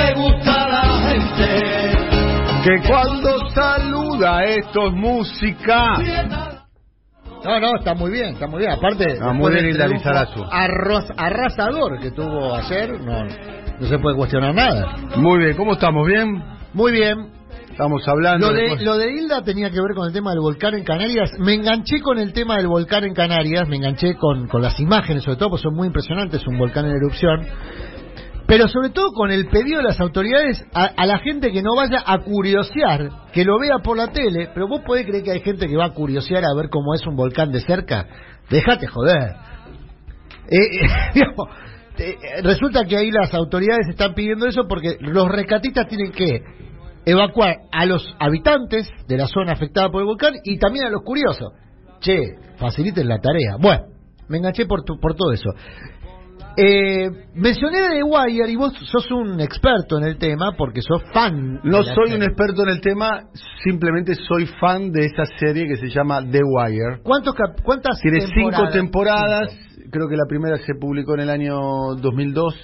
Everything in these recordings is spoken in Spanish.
me gusta la gente. Que cuando saluda esto es música. No, no, está muy bien, está muy bien. Aparte, Ah, muy bien arroz- arrasador que tuvo ayer, no, no se puede cuestionar nada. Muy bien, ¿cómo estamos? ¿Bien? Muy bien. Estamos hablando Lo de, lo de Hilda tenía que ver con el tema del volcán en Canarias. Me enganché con el tema del volcán en Canarias, me enganché con, con las imágenes, sobre todo, porque son muy impresionantes, un volcán en erupción. Pero sobre todo con el pedido de las autoridades a, la gente que no vaya a curiosear, que lo vea por la tele. Pero vos podés creer que hay gente que va a curiosear a ver cómo es un volcán de cerca. Déjate joder. Eh, eh, eh, resulta que ahí las autoridades están pidiendo eso porque los rescatistas tienen que evacuar a los habitantes de la zona afectada por el volcán y también a los curiosos. Che, faciliten la tarea. Bueno, me enganché por, por todo eso. Eh, mencioné de The Wire y vos sos un experto en el tema porque sos fan. No soy un experto en el tema, simplemente soy fan de esa serie que se llama The Wire. ¿Cuántos cap- ¿Cuántas Tiene temporadas? cinco temporadas, Cinco. creo que la primera se publicó en el año 2002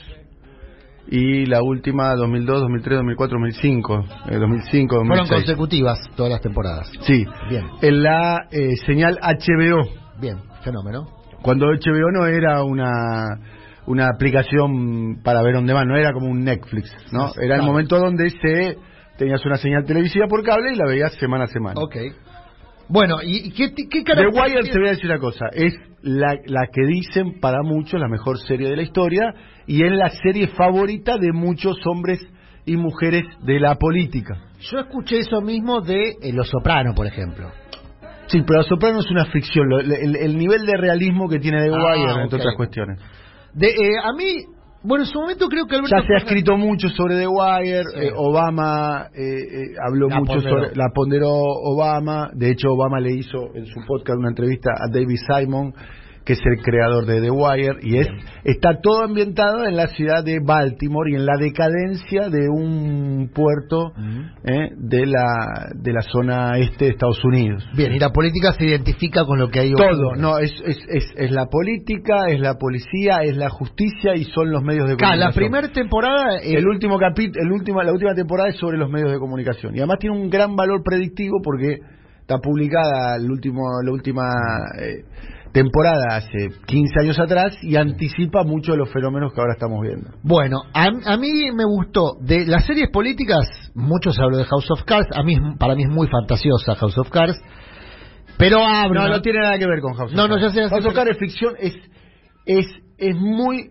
y la última 2002, 2003, 2004, 2005, eh, 2005, Fueron 2006. consecutivas todas las temporadas. Sí, Bien. en la eh, señal HBO, Bien, fenómeno. cuando HBO no era una una aplicación para ver on demand, no era como un Netflix, ¿no? Era el momento donde se tenías una señal televisiva por cable y la veías semana a semana. Ok. Bueno, ¿y qué, qué The Wire, te voy a decir una cosa, es la, la que dicen para muchos la mejor serie de la historia y es la serie favorita de muchos hombres y mujeres de la política. Yo escuché eso mismo de eh, Los Soprano, por ejemplo. Sí, pero Soprano es una ficción, lo- el, el nivel de realismo que tiene The Ah, Wire, entre otras cuestiones. De, eh, a mí, bueno, en su momento creo que Alberto Ya se ha Fernández- escrito mucho sobre The Wire, Sí. eh, Obama eh, eh, habló La mucho ponderó. sobre, la ponderó Obama, de hecho Obama le hizo en su podcast una entrevista a David Simon, que es el creador de The Wire, y es está todo ambientado en la ciudad de Baltimore y en la decadencia de un puerto eh, de, la, de la zona este de Estados Unidos. Bien, y la política se identifica con lo que hay Todo, no, es, es, es, es la política, es la policía, es la justicia y son los medios de comunicación. la primera temporada... eh, El último capítulo, el último, la última temporada es sobre los medios de comunicación y además tiene un gran valor predictivo porque está publicada el último, la última eh, temporada hace 15 años atrás y anticipa mucho de los fenómenos que ahora estamos viendo. Bueno, a, a mí me gustó. De las series políticas, mucho se habló de House of Cards. A mí, para mí es muy fantasiosa House of Cards. Pero abre. No, no tiene nada que ver con House of No, no, Cards. ya sé, ya sé, House of Cards es ficción, es, es, es muy...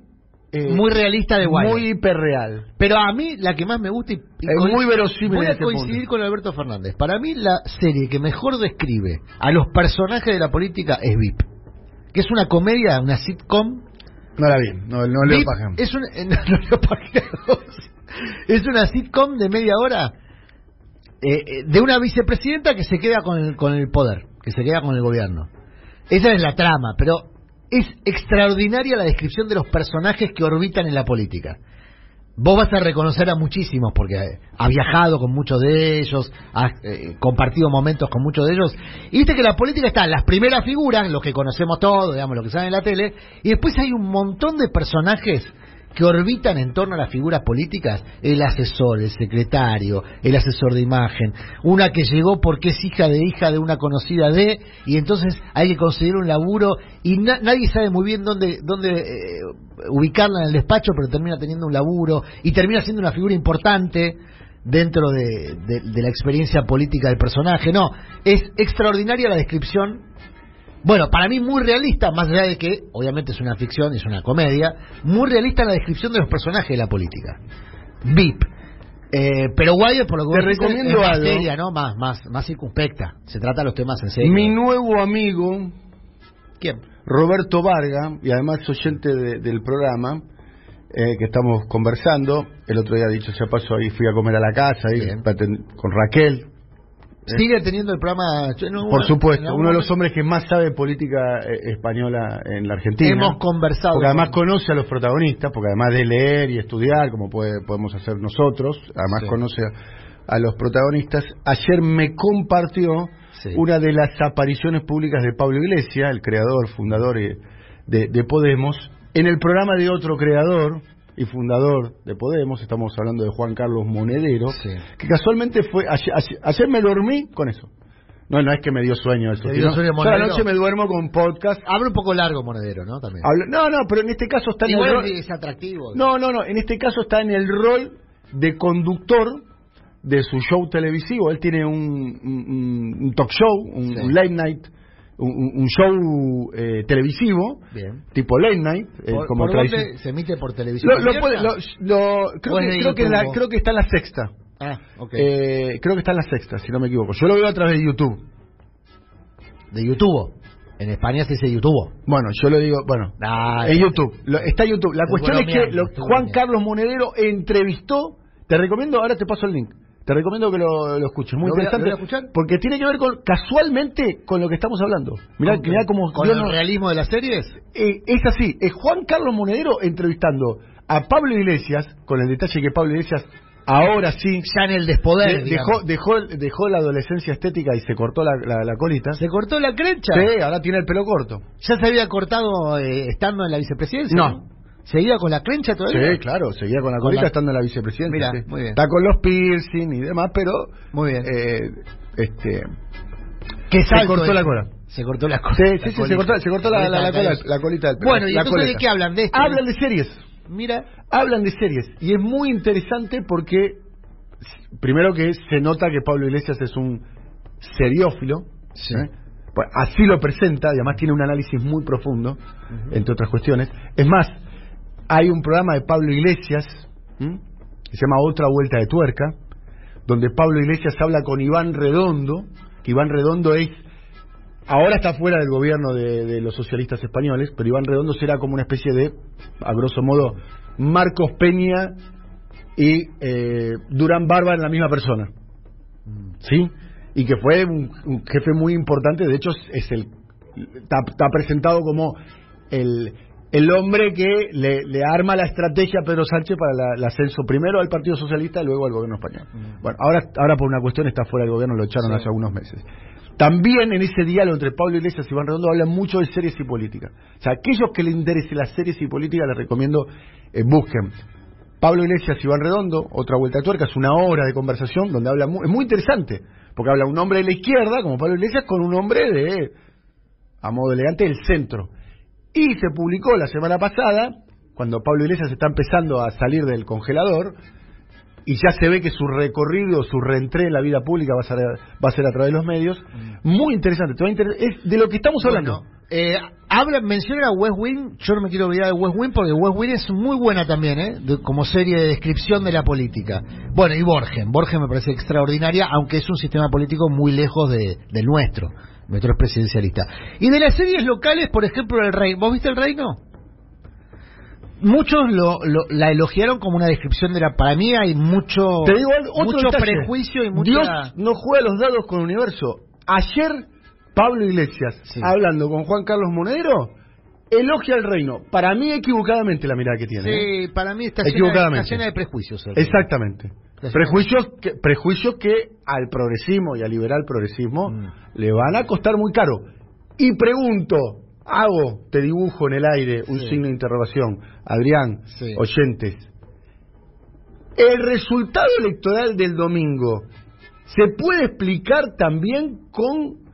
eh, muy realista de Wire. Muy hiperreal. Pero a mí la que más me gusta y, y Es muy verosímil Voy a este coincidir punto. con Alberto Fernández. Para mí la serie que mejor describe a los personajes de la política es VIP, que es una comedia, una sitcom. No la vi, no, no leo página. es un no, no leo página es una sitcom de media hora eh, eh, de una vicepresidenta que se queda con el, con el poder, que se queda con el gobierno. Esa es la trama, pero es extraordinaria la descripción de los personajes que orbitan en la política. Vos vas a reconocer a muchísimos porque has viajado con muchos de ellos, has eh, compartido momentos con muchos de ellos. Y viste que la política está en las primeras figuras, los que conocemos todos, digamos, los que salen en la tele, y después hay un montón de personajes que orbitan en torno a las figuras políticas, el asesor, el secretario, el asesor de imagen, una que llegó porque es hija de hija de una conocida de, y entonces hay que conseguir un laburo y na- nadie sabe muy bien dónde, dónde eh, ubicarla en el despacho, pero termina teniendo un laburo y termina siendo una figura importante dentro de, de- de la experiencia política del personaje. No, es extraordinaria la descripción bueno, para mí muy realista, más allá de que obviamente es una ficción, es una comedia, muy realista la descripción de los personajes de la política. VIP. Eh, pero Wire, por lo que Te recomiendo es más algo. seria, ¿no? Más, más, más circunspecta. Se trata los temas en serio. Mi nuevo amigo, ¿Quién? Roberto Varga, y además oyente de- del programa, eh, que estamos conversando, el otro día dicho sea paso ahí fui a comer a la casa ahí, con Raquel, Sigue teniendo el programa. no- por supuesto, uno de los hombres que más sabe política eh, española en la Argentina. Hemos conversado. Porque además con- conoce a los protagonistas, porque además de leer y estudiar, como puede- podemos hacer nosotros, además Sí. conoce a, a los protagonistas. Ayer me compartió Sí. una de las apariciones públicas de Pablo Iglesias, el creador, fundador eh, de, de Podemos, en el programa de otro creador, y fundador de Podemos, estamos hablando de Juan Carlos Monedero, Sí. que casualmente fue, ayer, ayer- ayer me dormí con eso. No, no es que me dio sueño eso. ¿Te dio a la noche me duermo con podcast. Abre un poco largo Monedero, ¿no? También. hablo- no, no, pero en este caso está en el rol- es atractivo. No, no, no, en este caso está en el rol de conductor de su show televisivo. Él tiene un, un- un talk show, un, Sí. un late night, un, un- show eh, televisivo, Bien. tipo late night, eh, ¿Por, como por dónde se emite por televisión? Lo, lo abierta? puede- lo- lo- creo, ¿O es que, creo, que en la- YouTube? creo que está en la sexta. Ah. Eh, creo que está en la sexta, si no me equivoco. Yo lo veo a través de YouTube. de YouTube. En España se dice YouTube. Bueno, yo lo digo, bueno, Ah, en. YouTube. Lo- está YouTube. La cuestión es que Juan. Carlos Monedero entrevistó. Te recomiendo, ahora te paso el link. Te recomiendo que lo, lo escuches. Muy ¿Lo voy a- interesante. lo voy a escuchar? Porque tiene que ver con, casualmente con lo que estamos hablando. Mirá, ¿Con, mirá cómo. con el no- realismo de las series? eh, es así. Es Juan Carlos Monedero entrevistando a Pablo Iglesias, con el detalle que Pablo Iglesias ahora sí. Ya en el despoder. de- dejó, dejó, dejó la adolescencia estética y se cortó la, la- la colita. Se cortó la crencha. Sí, ahora tiene el pelo corto. Ya se había cortado eh, estando en la vicepresidencia. No. ¿Seguía con la crencha todavía? Sí, claro, seguía con la Con colita la- estando en la vicepresidencia. Mirá, sí. muy bien. Está con los piercing y demás, pero Muy bien. eh, este ¿Qué se cortó es? la cola. Se cortó la cola. Sí, La sí, sí, se cortó, se cortó la, la, colita cola, de cabello. la colita del. Bueno, ¿y entonces de qué hablan? ¿De esto? Hablan de series. Mira. Hablan de series. Y es muy interesante porque, primero que se nota que Pablo Iglesias es un seriófilo. Sí. ¿eh? Pues así lo presenta y además tiene un análisis muy profundo, entre otras cuestiones. Es más, hay un programa de Pablo Iglesias que se llama Otra Vuelta de Tuerca, donde Pablo Iglesias habla con Iván Redondo, Iván Redondo es ahora está fuera del gobierno de, los socialistas españoles, pero Iván Redondo será como una especie de, a grosso modo, Marcos Peña y eh, Durán Barba en la misma persona. ¿Sí? Y que fue un, un jefe muy importante, de hecho es el está presentado como el, el hombre que le, le arma la estrategia a Pedro Sánchez para la- el ascenso primero al Partido Socialista y luego al gobierno español. Bueno, ahora, ahora por una cuestión está fuera del gobierno, lo echaron Sí. hace algunos meses. También en ese diálogo entre Pablo Iglesias y Iván Redondo hablan mucho de series y política. O sea, aquellos que les interese las series y política les recomiendo eh, busquen Pablo Iglesias y Iván Redondo, otra vuelta de tuerca, es una hora de conversación donde habla muy, es muy interesante, porque habla un hombre de la izquierda, como Pablo Iglesias, con un hombre de, a modo elegante, del centro. Y se publicó la semana pasada, cuando Pablo Iglesias está empezando a salir del congelador, y ya se ve que su recorrido, su reentré en la vida pública va a ser, va a, ser a través de los medios. Muy interesante, te va a inter- es de lo que estamos hablando. Bueno, eh, habla, menciona a West Wing. Yo no me quiero olvidar de West Wing porque West Wing es muy buena también, ¿eh? De- como serie de descripción de la política. Bueno, y Borgen. Borgen me parece extraordinaria, aunque es un sistema político muy lejos de, del nuestro. Nuestro es presidencialista. Y de las series locales, por ejemplo, El Rey. ¿Vos viste El Reino? Muchos lo, lo- la elogiaron como una descripción de la. Para mí hay mucho, Te digo algo- otro mucho detalle. prejuicio y mucha. Dios no juega los dados con el universo. Ayer, Pablo Iglesias, Sí. hablando con Juan Carlos Monedero, elogia al reino. Para mí, equivocadamente, la mirada que tiene. ¿eh? Sí, para mí está llena, de, está llena de prejuicios. El. Exactamente. Prejuicios que, prejuicios que al progresismo y al liberal progresismo Mm. le van a costar muy caro. Y pregunto, hago, te dibujo en el aire un Sí. signo de interrogación. Adrián, Sí. oyentes, el resultado electoral del domingo se puede explicar también con,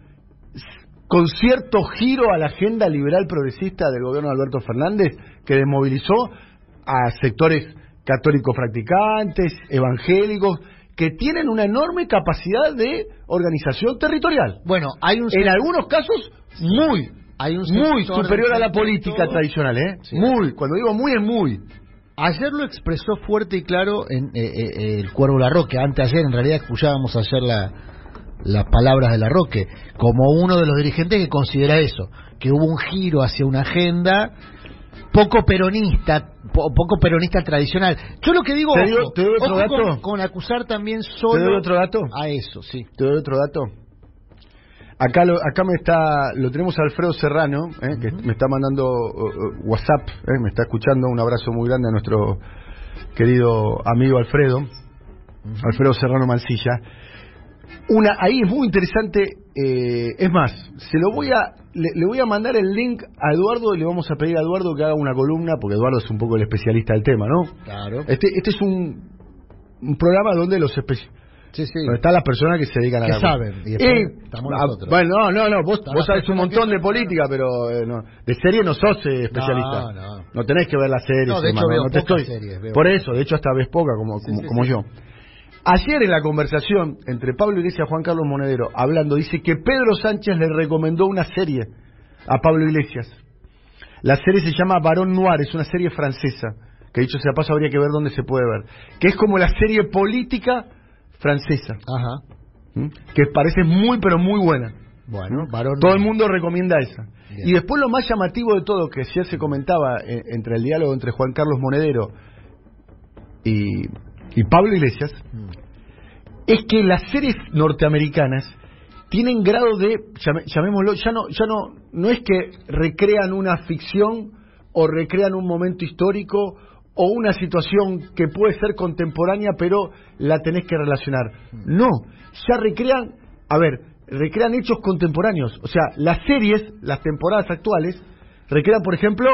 con cierto giro a la agenda liberal progresista del gobierno de Alberto Fernández que desmovilizó a sectores católicos practicantes, evangélicos, que tienen una enorme capacidad de organización territorial. Bueno, hay un En algunos casos, muy, hay un muy superior a la política tradicional, ¿eh? Sí. Muy, cuando digo muy es muy. Ayer lo expresó fuerte y claro en eh, eh, eh, el Cuervo Larroque. Antes ayer, en realidad escuchábamos ayer la, las palabras de Larroque, como uno de los dirigentes que considera eso, que hubo un giro hacia una agenda poco peronista, po- poco peronista tradicional. Yo lo que digo, ¿Te ojo, te doy otro dato? con, con acusar también ¿Te solo doy otro dato? a eso, sí. ¿Te doy otro dato? Acá, lo, acá me está, lo tenemos a Alfredo Serrano, ¿eh? que me está mandando uh, WhatsApp, ¿eh? me está escuchando. Un abrazo muy grande a nuestro querido amigo Alfredo, Alfredo Serrano Mancilla. Una, ahí es muy interesante, eh, es más, se lo voy a le, le voy a mandar el link a Eduardo y le vamos a pedir a Eduardo que haga una columna, porque Eduardo es un poco el especialista del tema, ¿no? Claro. Este, este es un, un programa donde los especialistas... Sí, están las personas que se dedican a Que la saben, y después Eh, estamos ah, nosotros. Bueno, no, no, no, vos, vos sabés un montón de política, pero eh, no, de serie no sos eh, especialista. No, no. tenés que ver las series. No, de y hecho veo no te estoy- series, veo Por eso, de hecho hasta ves poca como, Sí, como, yo. Ayer en la conversación entre Pablo Iglesias y Juan Carlos Monedero, hablando, dice que Pedro Sánchez le recomendó una serie a Pablo Iglesias. La serie se llama Barón Noir, es una serie francesa, que dicho sea paso habría que ver dónde se puede ver, que es como la serie política francesa, Ajá. que parece muy pero muy buena. Bueno, varón. Todo el mundo recomienda esa. Bien. Y después lo más llamativo de todo, que ya se comentaba eh, entre el diálogo entre Juan Carlos Monedero y, y Pablo Iglesias, Mm. Es que las series norteamericanas tienen grado de, llamémoslo, ya no, ya no, no es que recrean una ficción o recrean un momento histórico o una situación que puede ser contemporánea pero la tenés que relacionar. No, ya recrean, a ver, recrean hechos contemporáneos. O sea, las series, las temporadas actuales, recrean, por ejemplo,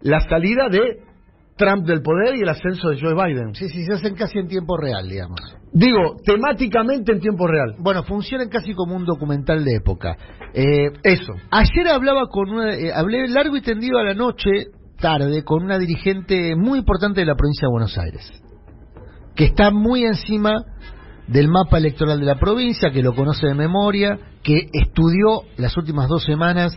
la salida de Trump del poder y el ascenso de Joe Biden. Sí, sí, se hacen casi en tiempo real, digamos. Digo, temáticamente en tiempo real. Bueno, funcionan casi como un documental de época. Eh, Eso. ayer hablaba con una, eh, hablé largo y tendido a la noche, tarde, con una dirigente muy importante de la provincia de Buenos Aires, que está muy encima del mapa electoral de la provincia, que lo conoce de memoria, que estudió las últimas dos semanas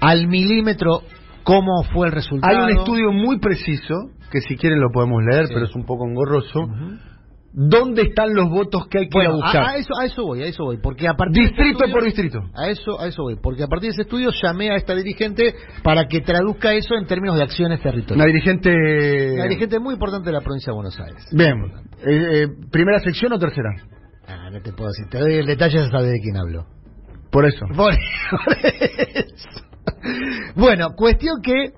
al milímetro cómo fue el resultado. Hay un estudio muy preciso, que si quieren lo podemos leer, Sí. pero es un poco engorroso. ¿Dónde están los votos que hay que Bueno, a buscar? a, a eso, a eso voy, a eso voy, porque a partir distrito estudio- por distrito. A eso, a eso voy, porque a partir de ese estudio llamé a esta dirigente para que traduzca eso en términos de acciones territoriales. dirigente... Una dirigente muy importante de la provincia de Buenos Aires. Bien. Eh, eh, ¿Primera sección o tercera? Ah, no te puedo decir, te doy el detalle, ya sabes de quién hablo. Por eso. Por, por eso. Bueno, cuestión que,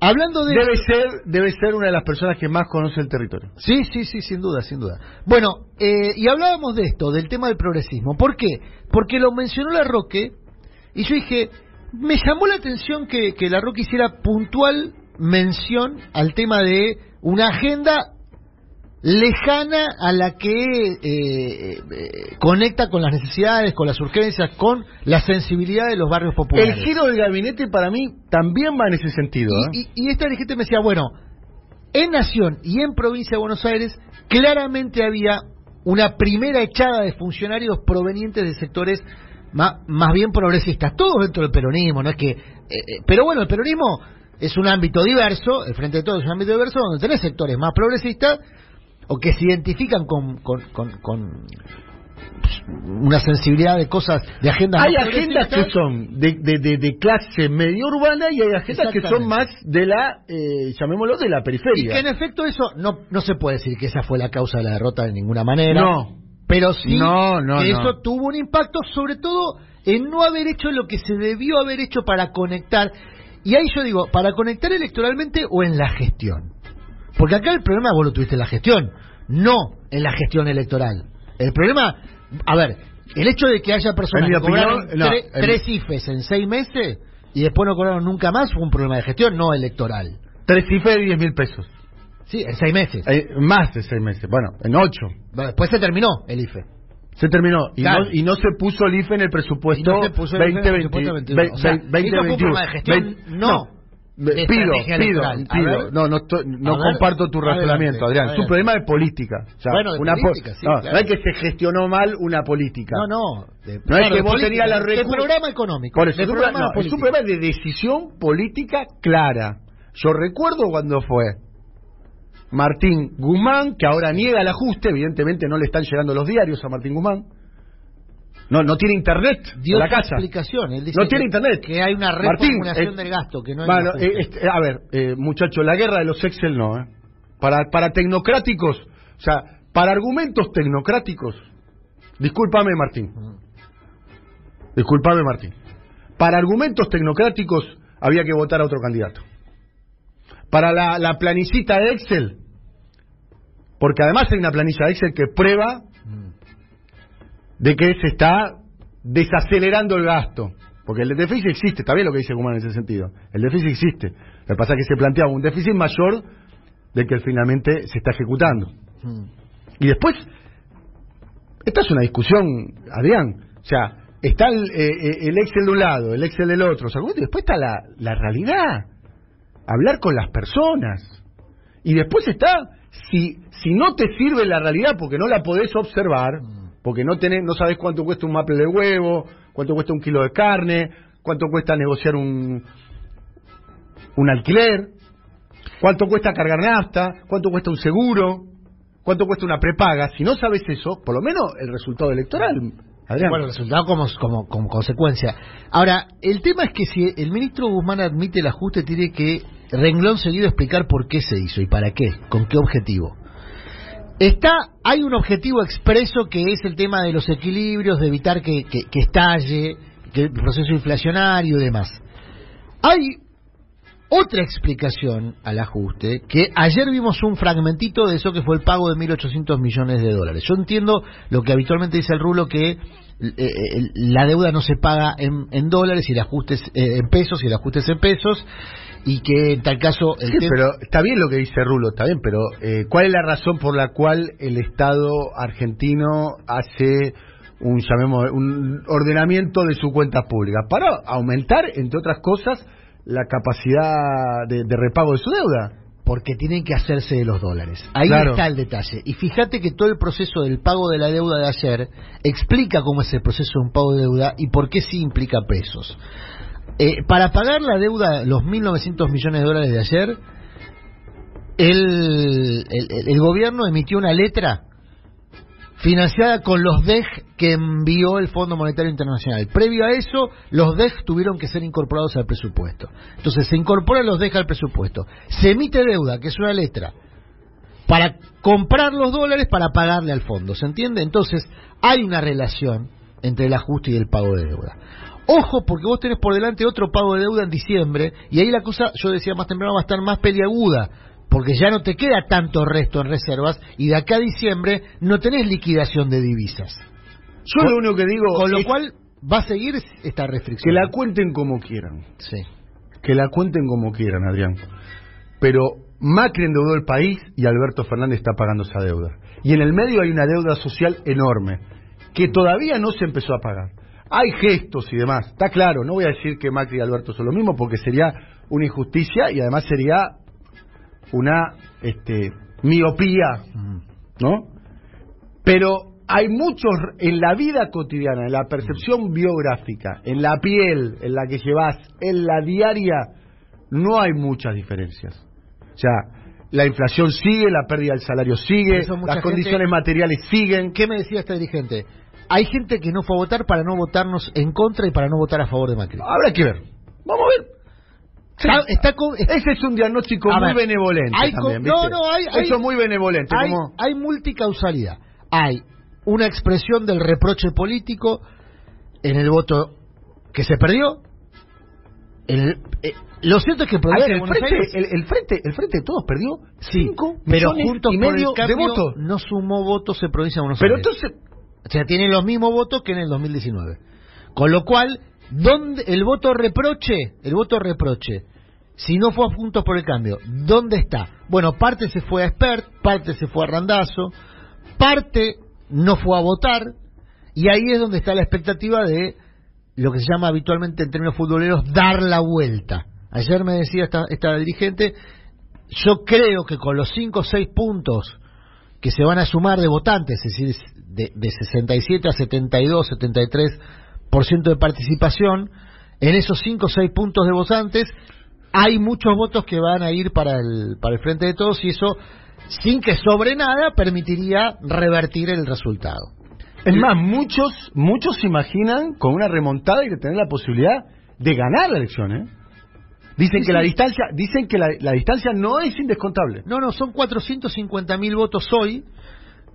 hablando de... Debe ser, debe ser una de las personas que más conoce el territorio. Sí, sí, sí, sin duda, sin duda. Bueno, eh, y hablábamos de esto, del tema del progresismo. ¿Por qué? Porque lo mencionó la Roque y yo dije, me llamó la atención que, que la Roque hiciera puntual mención al tema de una agenda lejana a la que eh, eh, conecta con las necesidades, con las urgencias, con la sensibilidad de los barrios populares. El giro del gabinete para mí también va en ese sentido. ¿eh? Y, y- y esta dirigente me decía, bueno, en Nación y en Provincia de Buenos Aires claramente había una primera echada de funcionarios provenientes de sectores ma- más, bien progresistas, todos dentro del peronismo, no es que... eh, eh, pero bueno, el peronismo es un ámbito diverso, el Frente de Todos es un ámbito diverso donde tenés sectores más progresistas o que se identifican con, con, con- con una sensibilidad de cosas, de agendas Hay agendas que son de, de, de, de clase medio urbana y hay agendas que son más de la, eh, llamémoslo, de la Y periferia. que en efecto eso no, no se puede decir que esa fue la causa de la derrota de ninguna manera. No. Pero sí No, no, que no. eso tuvo un impacto, sobre todo en no haber hecho lo que se debió haber hecho para conectar. Y ahí yo digo, ¿para conectar electoralmente o en la gestión? Porque acá el problema vos lo tuviste en la gestión, no en la gestión electoral. El problema, a ver, el hecho de que haya personas que cobraron no, tre- tres IFES en seis meses y después no cobraron nunca más fue un problema de gestión, no electoral. Tres cifras de 10 mil pesos. Sí, en seis meses. Eh, más de seis meses. Bueno, en ocho. Bueno, Después se terminó el IFE. Se terminó. Y, Claro. no, y no se puso el IFE en el presupuesto Y no se puso el IFE en el 2020. presupuesto 21. O sea, eso fue un 2021. problema de gestión, no de pido, pido, pido. No, no, estoy- no ver, comparto tu adelante, razonamiento, Adrián. Es un adelante. problema de política. O sea, Bueno, de una po- política, sí, no, claro. no es que se gestionó mal una política. No, no. de- No es que de vos tenías la de programa económico. Por eso, de es un programa problema- no, es un político. problema de decisión política clara. Yo recuerdo cuando fue Martín Guzmán, que ahora niega el ajuste, evidentemente no le están llegando los diarios a Martín Guzmán. No, no tiene internet Dio la casa. explicación. Él dice No tiene que- internet. Que hay una Martín, reformulación eh, del gasto, que no hay bueno, eh, este, a ver, eh, muchachos, la guerra de los Excel no, ¿eh? Para, para tecnocráticos, o sea, para argumentos tecnocráticos, discúlpame Martín, discúlpame Martín, para argumentos tecnocráticos había que votar a otro candidato. Para la, la planicita de Excel, porque además hay una planilla de Excel que prueba. De que se está desacelerando el gasto. Porque el déficit existe, está bien lo que dice Guzmán en ese sentido. El déficit existe. Lo que pasa es que se plantea un déficit mayor del que finalmente se está ejecutando. Mm. Y después, esta es una discusión, Adrián. O sea, está el, eh, eh, el Excel de un lado, el Excel del otro. O sea, después está la, la realidad. Hablar con las personas. Y después está, si, si no te sirve la realidad porque no la podés observar, porque no tenés, no sabes cuánto cuesta un maple de huevo, cuánto cuesta un kilo de carne, cuánto cuesta negociar un, un alquiler, cuánto cuesta cargar nafta, cuánto cuesta un seguro, cuánto cuesta una prepaga. Si no sabes eso, por lo menos el resultado electoral, Adrián. Bueno, el resultado como, como, como consecuencia. Ahora, el tema es que si el ministro Guzmán admite el ajuste, tiene que renglón seguido explicar por qué se hizo y para qué, con qué objetivo. Está, hay un objetivo expreso que es el tema de los equilibrios, de evitar que, que, que estalle, que el proceso inflacionario y demás. Hay otra explicación al ajuste, que ayer vimos un fragmentito de eso que fue el pago de 1.800 millones de dólares. Yo entiendo lo que habitualmente dice el Rulo, que eh, eh, la deuda no se paga en, en dólares y el ajuste eh, en pesos y el ajuste es en pesos, y que en tal caso... El Sí, tema- pero está bien lo que dice Rulo, está bien, pero eh, ¿cuál es la razón por la cual el Estado argentino hace un, llamemos, un ordenamiento de sus cuentas públicas? Para aumentar, entre otras cosas, la capacidad de, de repago de su deuda. porque tienen que hacerse de los dólares. Ahí Claro. está el detalle. Y fíjate que todo el proceso del pago de la deuda de ayer explica cómo es el proceso de un pago de deuda y por qué sí implica pesos. Eh, para pagar la deuda, los 1.900 millones de dólares de ayer, el, gobierno emitió una letra financiada con los DEG que envió el Fondo Monetario Internacional. Previo a eso, los DEG tuvieron que ser incorporados al presupuesto. Entonces, se incorporan los DEG al presupuesto. Se emite deuda, que es una letra, para comprar los dólares para pagarle al fondo. ¿Se entiende? Entonces, hay una relación entre el ajuste y el pago de deuda. Ojo, porque vos tenés por delante otro pago de deuda en diciembre, y ahí la cosa, yo decía más temprano, va a estar más peliaguda, porque ya no te queda tanto resto en reservas, y de acá a diciembre no tenés liquidación de divisas. Yo Con- lo único que digo Con lo es cual va a seguir esta que restricción. la cuenten como quieran. Sí. Que la cuenten como quieran, Adrián. Pero Macri endeudó el país y Alberto Fernández está pagando esa deuda. Y en el medio hay una deuda social enorme que todavía no se empezó a pagar. Hay gestos y demás, está claro, no voy a decir que Macri y Alberto son lo mismo porque sería una injusticia y además sería una este, miopía, ¿no? Pero hay muchos en la vida cotidiana, en la percepción biográfica, en la piel, en la que llevas, en la diaria, no hay muchas diferencias. O sea, la inflación sigue, la pérdida del salario sigue, las gente- condiciones materiales siguen. ¿Qué me decía este dirigente? Hay gente que no fue a votar para no votarnos en contra y para no votar a favor de Macri. Habrá que ver. Vamos a ver. Está, está con- Ese es un diagnóstico muy ver, benevolente hay también, no, no, hay- hay- Eso es muy benevolente. hay, como... hay multicausalidad. Hay una expresión del reproche político en el voto que se perdió. El- eh, lo cierto es que el Ah, frente, Aires- el, el frente, el frente de todos perdió Sí, 5 pero millones Juntos y medio el Cambio de votos. no sumó votos en provincia de Buenos Pero Aires. entonces, O sea, tiene los mismos votos que en el 2019. Con lo cual, ¿dónde el voto reproche? El voto reproche. Si no fue a Juntos por el Cambio, ¿dónde está? Bueno, parte se fue a Expert, parte se fue a Randazo, parte no fue a votar, y ahí es donde está la expectativa de lo que se llama habitualmente en términos futboleros dar la vuelta. Ayer me decía esta, esta dirigente, yo creo que con los 5 o 6 puntos que se van a sumar de votantes, es decir, de, de 67 a 72, 73% de participación, en esos 5 o 6 puntos de votantes hay muchos votos que van a ir para el, para el Frente de Todos y eso, sin que sobre nada, permitiría revertir el resultado. es más, muchos, muchos se imaginan con una remontada y de tener la posibilidad de ganar la elección, ¿eh? Dicen Sí, que la distancia, dicen que la, la distancia no es indescontable. No, no, son 450 mil votos hoy,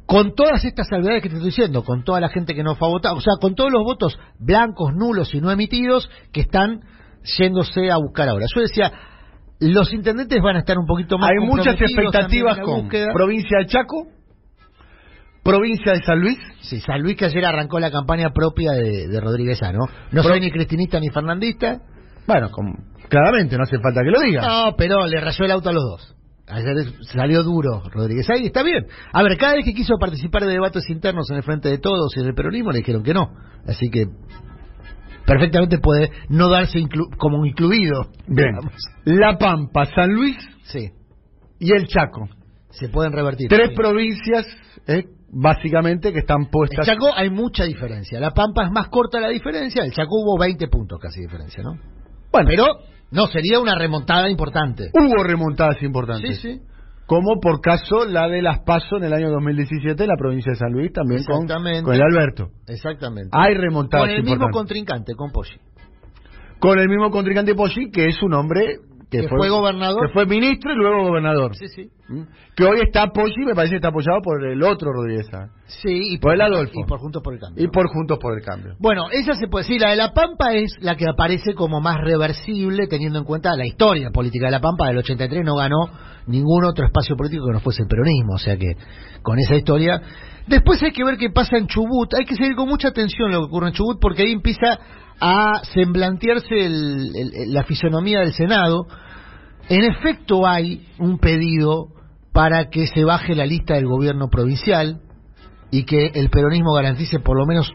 con todas estas salvedades que te estoy diciendo, con toda la gente que no fue a votar, o sea, con todos los votos blancos, nulos y no emitidos que están yéndose a buscar ahora. Yo decía, los intendentes van a estar un poquito más Hay muchas expectativas con provincia de Chaco, provincia de San Luis. Sí, San Luis que ayer arrancó la campaña propia de, de Rodríguez A, ¿no? No Pro- soy ni cristinista ni fernandista. Bueno, como- claramente, no hace falta que lo diga. No, pero le rayó el auto a los dos. Ayer salió duro Rodríguez A y está bien. A ver, cada vez que quiso participar de debates internos en el Frente de Todos y en el peronismo le dijeron que no. Así que perfectamente puede no darse inclu- como incluido. Bien. digamos. La Pampa, San Luis Sí, y el Chaco. se pueden revertir. Tres Sí. provincias, eh, básicamente, que están puestas. Chaco hay mucha diferencia. La Pampa es más corta la diferencia. El Chaco hubo 20 puntos casi de diferencia, ¿no? Bueno, Pero no, sería una remontada importante. hubo remontadas importantes. Sí, sí. Como por caso la de las PASO en el año 2017 en la provincia de San Luis, también con, el Alberto. Exactamente. Hay remontadas Con el mismo importantes. contrincante, con Poggi. Con el mismo contrincante Poggi, que es un hombre que, Que fue gobernador. Que fue ministro y luego gobernador. Sí, sí. ¿Mm? Que hoy está Poggi, me parece que está apoyado por el otro Rodríguez. Sá. Sí, y Por el Adolfo. Y por Juntos por el Cambio. Y por Juntos por el Cambio. Bueno, esa se puede decir, la de La Pampa es la que aparece como más reversible teniendo en cuenta la historia política de La Pampa. Del 83 no ganó ningún otro espacio político que no fuese el peronismo, o sea que con esa historia... Después hay que ver qué pasa en Chubut, hay que seguir con mucha atención lo que ocurre en Chubut porque ahí empieza a semblantearse el- la fisonomía del Senado. En efecto hay un pedido para que se baje la lista del gobierno provincial y que el peronismo garantice por lo menos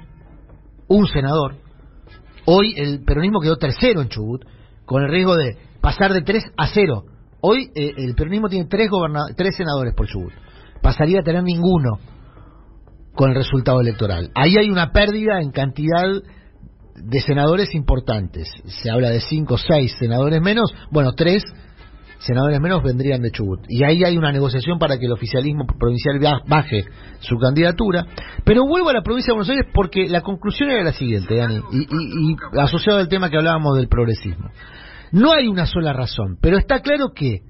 un senador. Hoy el peronismo quedó tercero en Chubut, con el riesgo de pasar de 3 a 0. Hoy eh, el peronismo tiene tres, tres senadores por Chubut. Pasaría a tener ninguno con el resultado electoral. Ahí hay una pérdida en cantidad de senadores importantes. Se habla de 5 o 6 senadores menos. Bueno, 3 senadores menos vendrían de Chubut. Y ahí hay una negociación para que el oficialismo provincial ba- baje su candidatura. Pero vuelvo a la provincia de Buenos Aires porque la conclusión era la siguiente, Dani, y- y asociado al tema que hablábamos del progresismo. No hay una sola razón, pero está claro que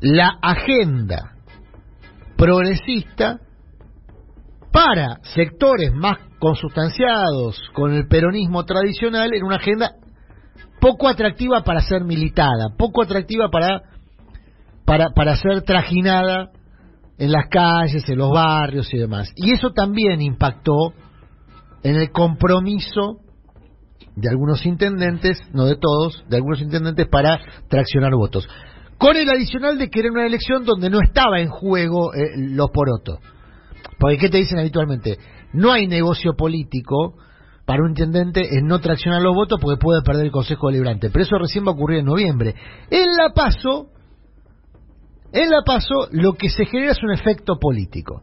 la agenda progresista para sectores más consustanciados con el peronismo tradicional era una agenda poco atractiva para ser militada, poco atractiva para, para, para ser trajinada en las calles, en los barrios y demás. Y eso también impactó en el compromiso de algunos intendentes, no de todos, de algunos intendentes para traccionar votos. Con el adicional de que era una elección donde no estaba en juego eh, los porotos. Porque, ¿qué te dicen habitualmente? No hay negocio político para un intendente en no traccionar los votos porque puede perder el Consejo Deliberante. Pero eso recién va a ocurrir en noviembre. En La Paso, en La Paso, lo que se genera es un efecto político.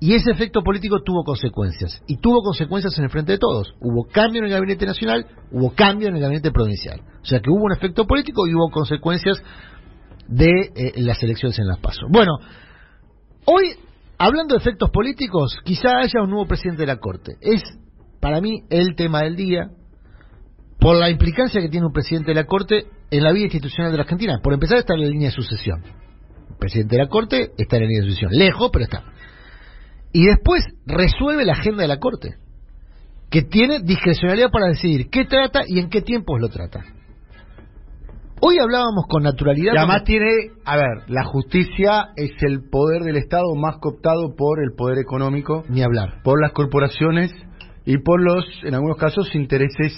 Y ese efecto político tuvo consecuencias. Y tuvo consecuencias en el frente de todos. Hubo cambio en el gabinete nacional, hubo cambio en el gabinete provincial. O sea que hubo un efecto político y hubo consecuencias de eh, las elecciones en las pasos. Bueno, hoy, hablando de efectos políticos, quizá haya un nuevo presidente de la Corte. Es, para mí, el tema del día, por la implicancia que tiene un presidente de la Corte en la vida institucional de la Argentina. Por empezar, está en la línea de sucesión. El presidente de la Corte está en la línea de sucesión. Lejos, pero está. Y después resuelve la agenda de la Corte, que tiene discrecionalidad para decidir qué trata y en qué tiempos lo trata. Hoy hablábamos con naturalidad. Y además tiene, a ver, la justicia es el poder del Estado más cooptado por el poder económico, Ni hablar. por las corporaciones y por los, en algunos casos, intereses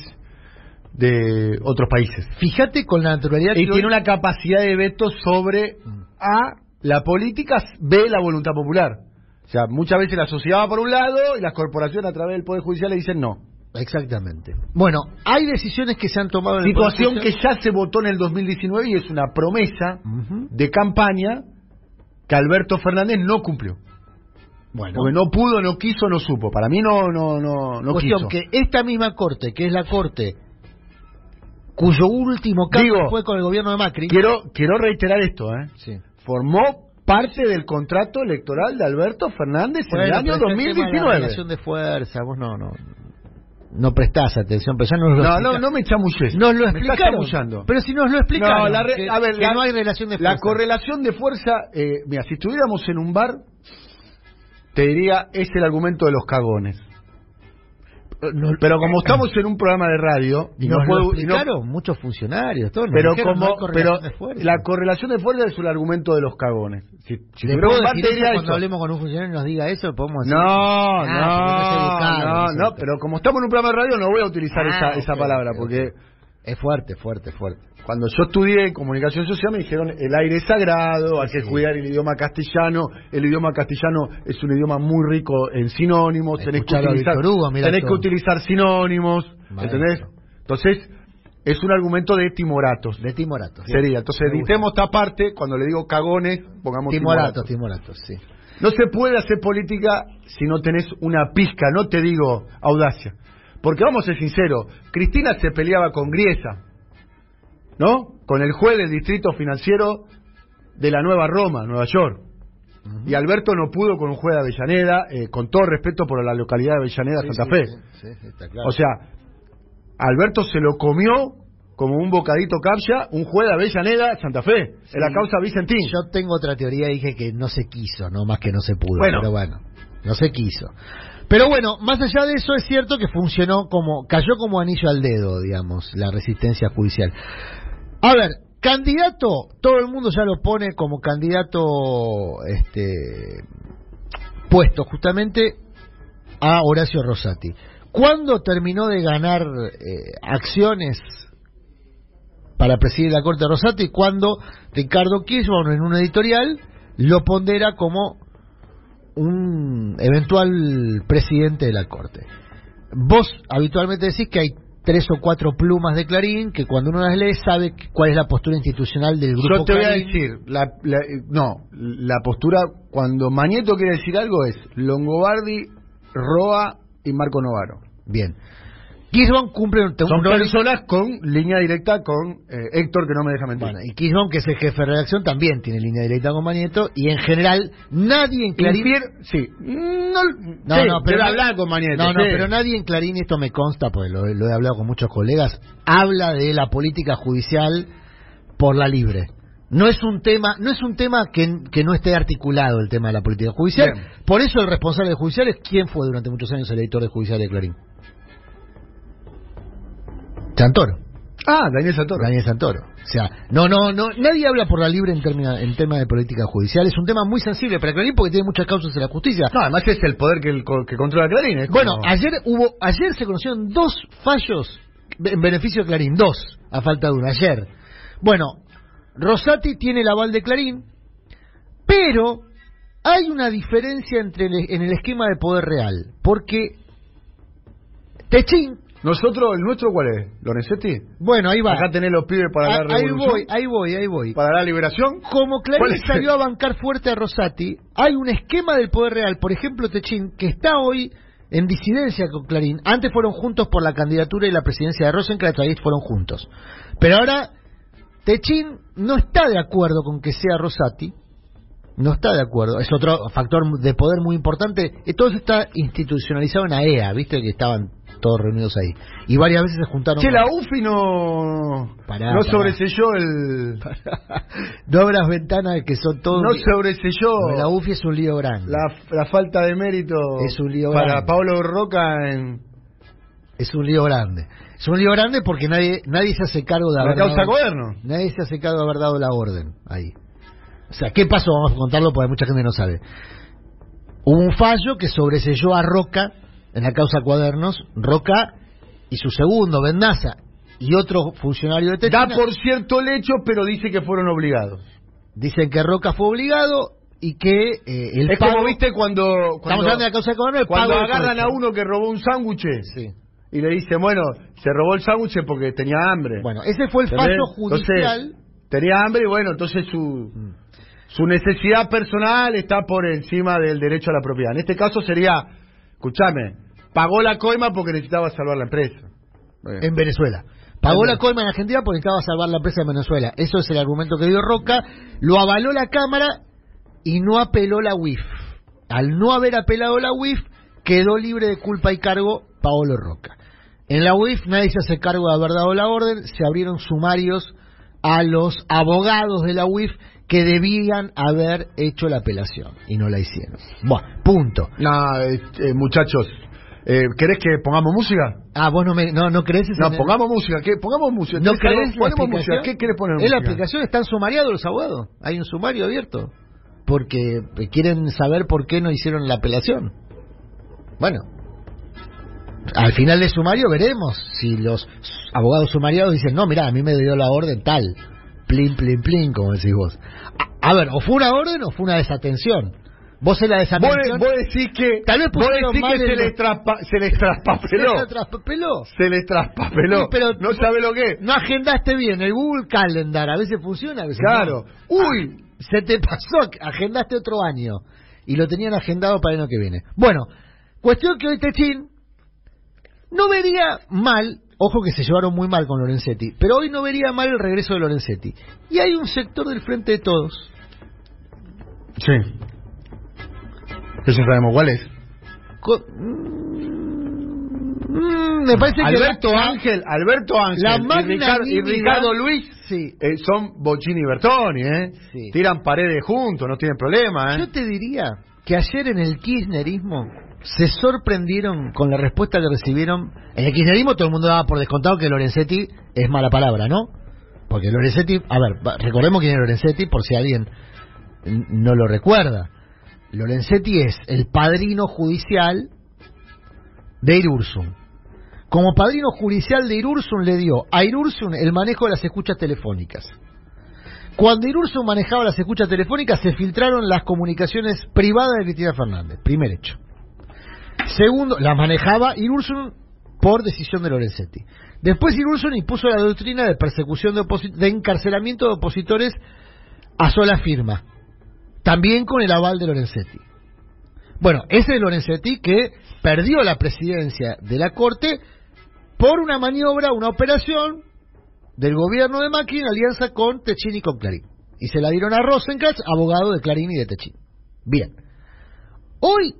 de otros países. Fíjate con la naturalidad Y que tiene hoy- una capacidad de veto sobre A, la política ve la voluntad popular. O sea, muchas veces la sociedad va por un lado y las corporaciones a través del Poder Judicial le dicen no. Exactamente. Bueno, hay decisiones que se han tomado en el Situación que ya se votó en el 2019 y es una promesa de campaña que Alberto Fernández no cumplió. Bueno, Porque no pudo, no quiso, no supo. Para mí no no no no cuestión quiso. que esta misma corte, que es la corte cuyo último cambio Digo, fue con el gobierno de Macri. Quiero quiero reiterar esto, ¿eh? Sí. Formó parte del contrato electoral de Alberto Fernández en el año pero este tema de La 2019. relación de fuerza, vos no, no, no prestás atención, pero ya nos lo No, no, no me chamulles. Nos lo explicaron. Pero si nos lo explicaron, No, la re- que, a ver, que la- no hay relación de La fuerza. correlación de fuerza, eh, mira, si estuviéramos en un bar, te diría, es el argumento de los cagones. Nos- Pero como estamos en un programa de radio, y no puedo- y no- explicaron muchos funcionarios, todos nos pero dijeron, no como correlación pero de fuerza. la correlación de fuerza es un argumento de los cagones. Si, si ¿Le tuviera puedo un decir debate, eso diría cuando hablemos con un funcionario y nos diga eso? ¿Podemos decir? No, Ah, no no, no, no, pero como estamos en un programa de radio no voy a utilizar Ah, esa, esa palabra, ok, porque. Es fuerte, fuerte, fuerte. Cuando yo estudié comunicación social me dijeron el aire es sagrado, hay que cuidar el idioma castellano, el idioma castellano es un idioma muy rico en sinónimos, tenés que utilizar, Hugo, tenés que utilizar sinónimos, Maestro. ¿entendés? Entonces, es un argumento de timoratos. De timoratos. Sería, entonces editemos esta parte, cuando le digo cagones, pongamos Timoratos, timoratos. timoratos, sí. No se puede hacer política si no tenés una pizca, no te digo audacia. Porque vamos a ser sinceros, Cristina se peleaba con Griesa, ¿no? Con el juez del distrito financiero de la Nueva Roma, Nueva York. Y Alberto no pudo con un juez de Avellaneda, eh, con todo respeto por la localidad de Avellaneda, Sí, Santa Fe. sí, sí, sí, está claro. O sea, Alberto se lo comió como un bocadito capcha un juez de Avellaneda, Santa Fe, en la causa Vicentín. Yo tengo otra teoría, dije que no se quiso, no más que no se pudo. Bueno. Pero bueno, no se quiso. Pero bueno, más allá de eso es cierto que funcionó como, cayó como anillo al dedo, digamos, la resistencia judicial. A ver, candidato, todo el mundo ya lo pone como candidato, este, puesto justamente a Horacio Rosati. ¿Cuándo terminó de ganar eh, acciones para presidir la Corte Rosati? Cuando Ricardo Kirchner en un editorial lo pondera como un eventual presidente de la Corte. Vos habitualmente decís que hay tres o cuatro plumas de Clarín que cuando uno las lee sabe cuál es la postura institucional del grupo Yo te voy a decir, la, la- eh, no, la postura, cuando Mañeto quiere decir algo es Longobardi, Roa y Marco Novaro. Bien. Cumple un, Son un personas con línea directa con eh, Héctor, que no me deja mentir. Bueno, y Kirchner, que es el jefe de redacción, también tiene línea directa con Manieto, y en general nadie en Clarín... Infier- sí. No, No, sí, no, pero hablar con Mañeto. No, no, sí. pero nadie en Clarín, esto me consta, porque lo, lo he hablado con muchos colegas, habla de la política judicial por la libre. No es un tema, no es un tema que, que no esté articulado el tema de la política judicial. Bien. Por eso el responsable de judicial es quién fue durante muchos años el editor de judicial de Clarín. Santoro. Ah, Daniel Santoro. Daniel Santoro. O sea, no, no, no, nadie habla por la libre en, término- en tema de política judicial. Es un tema muy sensible para Clarín porque tiene muchas causas en la justicia. No, además es el poder que, el co- que controla Clarín. es Bueno, como- ayer hubo, ayer se conocieron dos fallos en beneficio de Clarín, dos, a falta de uno, ayer. Bueno, Rosati tiene el aval de Clarín, pero hay una diferencia entre el- en el esquema de poder real, porque Techín, Nosotros, ¿el nuestro cuál es? ¿Lorenzetti? bueno, ahí va. Acá tenés los pibes para Ah, la ahí revolución. voy, ahí voy, ahí voy. Para la liberación. Como ¿Cuál Clarín salió a bancar fuerte a Rosati, hay un esquema del poder real, por ejemplo, Techín, que está hoy en disidencia con Clarín. Antes fueron juntos por la candidatura y la presidencia de Rosenkrantz, ahí fueron juntos. Pero ahora Techín no está de acuerdo con que sea Rosati, no está de acuerdo. Es otro factor de poder muy importante. Todo eso está institucionalizado en AEA, viste que estaban todos reunidos ahí. Y varias veces se juntaron. Che, la UFI no. Pará, no pará. sobreselló el. no abras ventanas que son todos. No sobreselló. La UFI es un lío grande. la, la falta de mérito Es un lío para grande. Pablo Roca en Es un lío grande. Es un lío grande porque nadie nadie se hace cargo de la haber causa dado, Cuaderno. nadie se hace cargo de haber dado la orden ahí. O sea, ¿qué pasó? Vamos a contarlo porque mucha gente no sabe. Hubo un fallo que sobreselló a Roca en la causa Cuadernos, Roca y su segundo, Bendaza, y otro funcionario de Da Techina. por cierto el hecho, pero dice que fueron obligados. Dicen que Roca fue obligado y que eh, el es pago... como viste cuando. Estamos cuando hablando de la causa de Cuadernos, cuando agarran a uno que robó un sándwich Sí. y le dicen, bueno, se robó el sándwich porque tenía hambre. Bueno, ese fue el fallo judicial... Entonces, tenía hambre y bueno, entonces su, Mm. su necesidad personal está por encima del derecho a la propiedad. En este caso sería, escúchame, pagó la coima porque necesitaba salvar la empresa. en Venezuela. Pagó la coima en Argentina porque necesitaba salvar la empresa en Venezuela. Eso es el argumento que dio Roca. Lo avaló la Cámara y no apeló la UIF. Al no haber apelado la UIF, quedó libre de culpa y cargo Paolo Roca. En la UIF nadie se hace cargo de haber dado la orden. Se abrieron sumarios a los abogados de la UIF que debían haber hecho la apelación y no la hicieron. Bueno, punto. No, eh, eh, muchachos, Eh, ¿Querés que pongamos música? Ah, vos no, me, no, no crees. No, pongamos música. ¿Qué? Pongamos música. ¿No ¿Tenés crees la música. ¿Qué querés poner En la aplicación están sumariados los abogados. Hay un sumario abierto. Porque eh, quieren saber por qué no hicieron la apelación. Bueno, al final del sumario veremos si los abogados sumariados dicen, no, mira, a mí me dio la orden tal. Plin, plin, plin, como decís vos. A, a ver, o fue una orden o fue una desatención. Vos en la Vos, desatención... vos decís que, Tal vez vos decís que se el- les, traspa- se les traspapeló. ¿Se traspapeló? Se les traspapeló. Sí, pero no sabe lo que es. No agendaste bien el Google Calendar. A veces funciona, a veces Claro. no. Uy, se te pasó. Agendaste otro año. Y lo tenían agendado para el año que viene. Bueno, cuestión que hoy Techín no vería mal. Ojo que se llevaron muy mal con Lorenzetti. Pero hoy no vería mal el regreso de Lorenzetti. Y hay un sector del frente de todos. Sí. Eso sabemos cuál es. co- Mm, me parece que Alberto la- Ángel, Alberto Ángel la y, Ricardo, y Ricardo Luis Sí. eh, son Bochini y Bertoni, ¿eh? Sí. Tiran paredes juntos, no tienen problema, ¿eh? Yo te diría que ayer en el kirchnerismo se sorprendieron con la respuesta que recibieron. En el kirchnerismo todo el mundo daba por descontado que Lorenzetti es mala palabra, ¿no? Porque Lorenzetti, a ver, recordemos quién es Lorenzetti por si alguien no lo recuerda. Lorenzetti es el padrino judicial de Irursum. Como padrino judicial de Irursum le dio a Irursum el manejo de las escuchas telefónicas. Cuando Irursum manejaba las escuchas telefónicas, se filtraron las comunicaciones privadas de Cristina Fernández. Primer hecho. Segundo, las manejaba Irursum por decisión de Lorenzetti. Después Irursum impuso la doctrina de persecución de, de encarcelamiento de opositores a sola firma. También con el aval de Lorenzetti. Bueno, ese es Lorenzetti que perdió la presidencia de la Corte por una maniobra, una operación del gobierno de Macri en alianza con Techín y con Clarín. Y se la dieron a Rosencrantz, abogado de Clarín y de Techín. Bien. Hoy,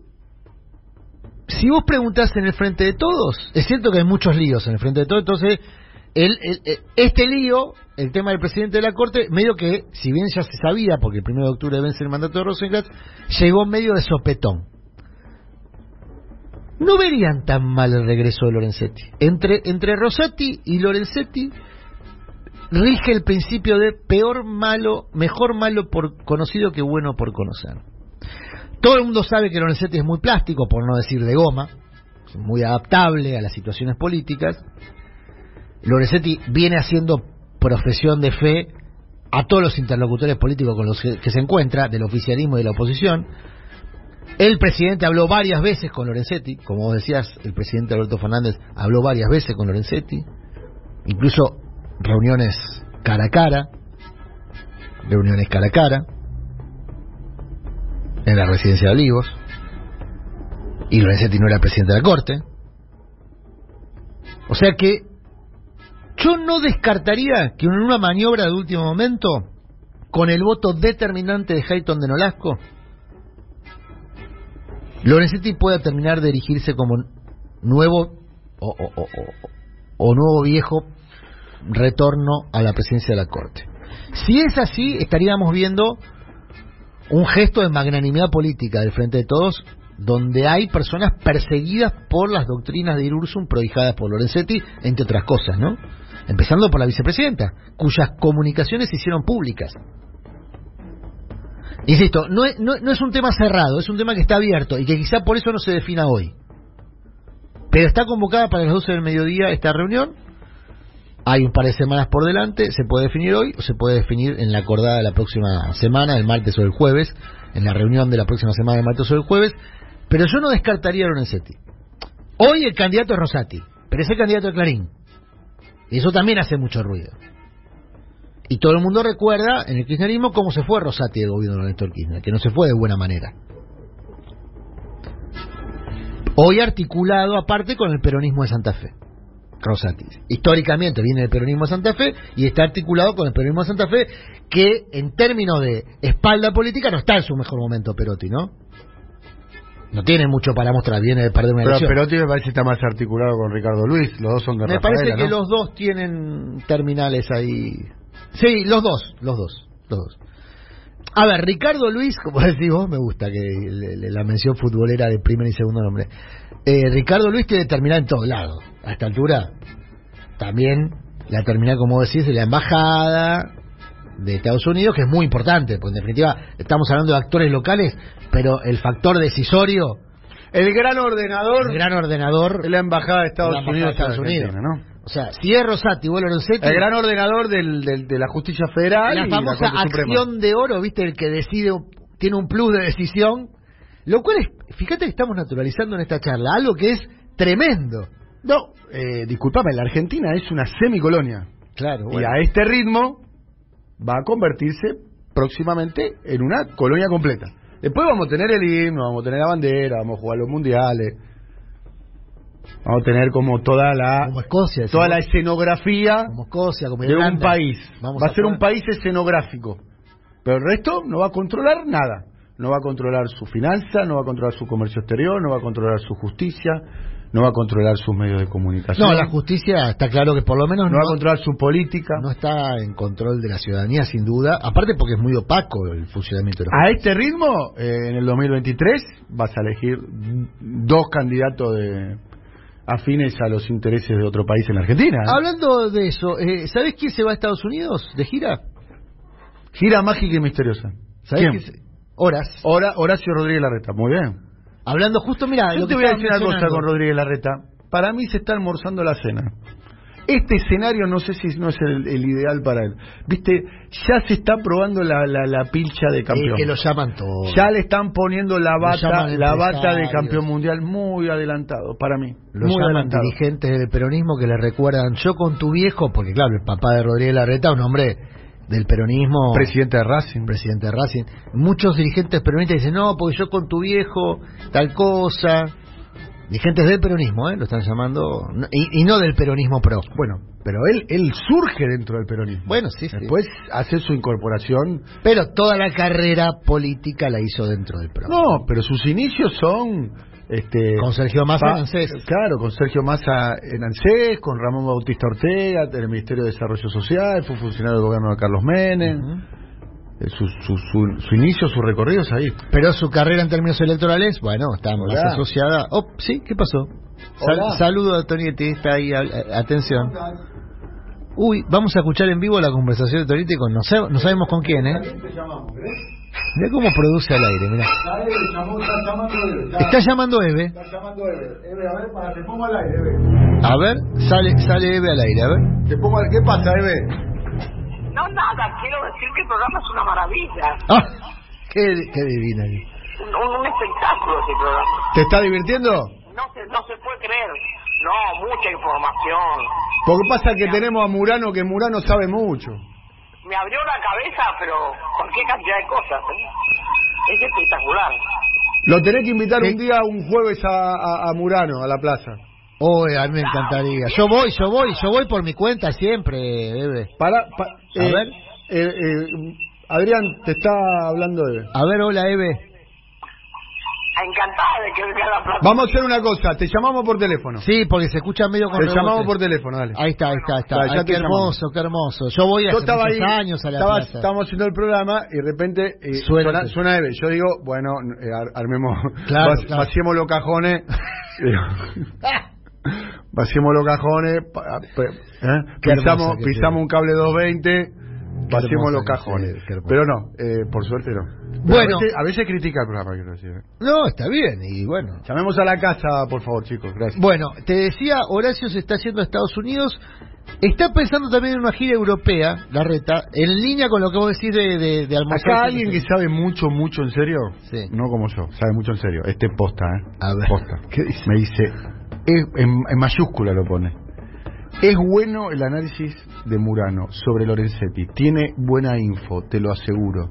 si vos preguntás en el frente de todos, es cierto que hay muchos líos en el frente de todos, entonces, el, el- este lío, el tema del presidente de la Corte, medio que, si bien ya se sabía, porque el 1 de octubre vence el mandato de Rosencrantz, llegó medio de sopetón. No verían tan mal el regreso de Lorenzetti. Entre, entre Rosati y Lorenzetti rige el principio de peor malo, mejor malo por conocido que bueno por conocer. Todo el mundo sabe que Lorenzetti es muy plástico, por no decir de goma, muy adaptable a las situaciones políticas. Lorenzetti viene haciendo profesión de fe a todos los interlocutores políticos con los que, se encuentra, del oficialismo y de la oposición. El presidente habló varias veces con Lorenzetti, como vos decías, el presidente Alberto Fernández habló varias veces con Lorenzetti, incluso reuniones cara a cara, reuniones cara a cara, en la residencia de Olivos, y Lorenzetti no era presidente de la Corte. O sea que yo no descartaría que en una maniobra de último momento, con el voto determinante de Hayton de Nolasco, Lorenzetti pueda terminar de erigirse como nuevo o, nuevo viejo retorno a la presidencia de la Corte. Si es así, estaríamos viendo un gesto de magnanimidad política del Frente de Todos, donde hay personas perseguidas por las doctrinas de Irursum prohijadas por Lorenzetti, entre otras cosas, ¿no? Empezando por la vicepresidenta, cuyas comunicaciones se hicieron públicas. Insisto, no es, no, no es un tema cerrado, es un tema que está abierto y que quizá por eso no se defina hoy. Pero está convocada para las 12 del mediodía esta reunión. Hay un par de semanas por delante, se puede definir hoy o se puede definir en la acordada de la próxima semana, el martes o el jueves, en la reunión de la próxima semana, el martes o el jueves. Pero yo no descartaría a Lorenzetti. Hoy el candidato es Rosati, pero ese candidato es Clarín. Eso también hace mucho ruido. Y todo el mundo recuerda en el kirchnerismo cómo se fue Rosati del gobierno de Néstor Kirchner, que no se fue de buena manera. Hoy articulado aparte con el peronismo de Santa Fe. Rosati. Históricamente viene del peronismo de Santa Fe y está articulado con el peronismo de Santa Fe, que en términos de espalda política no está en su mejor momento Perotti, ¿no? No tiene mucho para mostrar, viene de perder una Pero elección. Perotti me parece que está más articulado con Ricardo Luis. Los dos son de Me Rafaela, parece que ¿no? los dos tienen terminales ahí. Sí, los dos, los dos, los dos. A ver, Ricardo Luis, como decís vos, me gusta que le- le- la mención futbolera de primer y segundo nombre. Eh, Ricardo Luis tiene terminal en todos lados. A esta altura, también la terminal, como decís, de la embajada de Estados Unidos, que es muy importante, porque en definitiva estamos hablando de actores locales, pero el factor decisorio, El gran ordenador el gran ordenador, es la embajada de Estados la embajada Unidos de Estados Unidos. ¿no? O sea, si es Rosati o Lorenzetti, El gran ordenador del, del- de la justicia federal la y famosa la Corte Suprema. acción de oro, ¿viste? El que decide, tiene un plus de decisión. Lo cual es, fíjate que estamos naturalizando en esta charla algo que es tremendo. No, eh, disculpame, la Argentina es una semicolonia. Claro, Y a este ritmo va a convertirse próximamente en una colonia completa. Después vamos a tener el himno, vamos a tener la bandera, vamos a jugar los mundiales. Vamos a tener como toda la como Escocia, toda la escenografía como Escocia, como de un país. Vamos va a ser un país escenográfico. Pero el resto no va a controlar nada. No va a controlar su finanza, no va a controlar su comercio exterior, no va a controlar su justicia, no va a controlar sus medios de comunicación. No, la justicia está claro que por lo menos no no, va a controlar su política. no está en control de la ciudadanía, sin duda. Aparte porque es muy opaco el funcionamiento de los A este ritmo, eh, en el 2023 vas a elegir dos candidatos de afines a los intereses de otro país en la Argentina. ¿eh? Hablando de eso, eh, ¿sabés quién se va a Estados Unidos de gira? Gira mágica y misteriosa. ¿Sabés ¿Quién? Horas. Hora- Horacio Rodríguez Larreta. Muy bien. Hablando justo, mira, Yo te voy a decir una cosa con Rodríguez Larreta. Para mí se está almorzando la cena. Este escenario no sé si no es el, el ideal para él. Viste, ya se está probando la, la, la pilcha de campeón. Es que lo llaman todo. Ya le están poniendo la bata, la bata de campeón mundial muy adelantado para mí. Lo muy llaman adelantado. dirigentes del peronismo que le recuerdan, yo con tu viejo, porque claro, el papá de Rodríguez Larreta, un hombre del peronismo, Presidente de Racing. presidente de Racing. Muchos dirigentes peronistas dicen, no, porque yo con tu viejo, tal cosa. Dirigentes del peronismo, ¿eh? Lo están llamando. Y, y no del peronismo pro. Bueno, pero él él surge dentro del peronismo. Bueno, sí, sí. Después hace su incorporación. Pero toda la carrera política la hizo dentro del pro. No, pero sus inicios son este Con Sergio Massa pa- en ANSES. Claro, con Sergio Massa en ANSES, con Ramón Bautista Ortega en el Ministerio de Desarrollo Social, fue funcionario del gobierno de Carlos Menem. Ujú. Eh, su, su, su, su inicio, su recorrido es ahí. Pero su carrera en términos electorales, bueno, está más Hola. asociada. Oh, sí, ¿qué pasó? Sal- saludo a Tonietti, está ahí, a- atención. Uy, vamos a escuchar en vivo la conversación de Tonietti con, no, no sabemos con quién, ¿eh? Mira cómo produce al aire, mira. Está llamando Eve. Está llamando Eve. Eve, a ver, para, te pongo al aire, Eve. A ver, sale, sale Eve al aire, a ver. Te pongo al... ¿Qué pasa, Eve? No, nada, quiero decir que el programa es una maravilla. Ah, qué, qué divina. Un, un- un espectáculo ese programa. ¿Te está divirtiendo? No se, no se puede creer. No, mucha información. Porque pasa que tenemos a Murano, que Murano sabe mucho. Me abrió la cabeza, pero con qué cantidad de cosas. ¿eh? Es espectacular. Lo tenés que invitar ¿Qué? un día, un jueves, a, a- a Murano, a la plaza. Oh, a mí me encantaría. Yo voy, yo voy, yo voy por mi cuenta siempre, Eve. Para, pa- A eh, ver. eh, eh, Adrián, te está hablando Eve. A ver, hola, Eve. Encantada de que venga a la. Vamos a hacer una cosa, te llamamos por teléfono. Sí, porque se escucha medio con te rebote. llamamos por teléfono, dale. Ahí está, ahí está, ahí está. Ay, qué llamamos. hermoso, qué hermoso. Yo voy Yo hace estaba ahí, años a la estaba- plaza. estábamos haciendo el programa y de repente eh, Suena. suena, Eve. Yo digo, bueno, eh, ar- armemos, Claro, vac- claro. vaciemos los cajones. vaciemos los cajones, pa- pe- ¿eh? Pisamos, pisamos un cable 220, vaciemos los cajones. Pero no, eh, por suerte no. Pero Bueno. A veces, a veces critica el programa, quiero decir. ¿eh? No, está bien, y bueno. Llamemos a la casa, por favor, chicos, gracias. Bueno, te decía, Horacio se está haciendo a Estados Unidos. Está pensando también en una gira europea, la reta, en línea con lo que vos decís de, de, de almorzar. Acá alguien que sabe mucho, mucho en serio, Sí. no como yo, sabe mucho en serio. Este posta, ¿eh? A ver. Posta. Me dice, es- en, en mayúscula lo pone. Es bueno el análisis de Murano sobre Lorenzetti. Tiene buena info, te lo aseguro.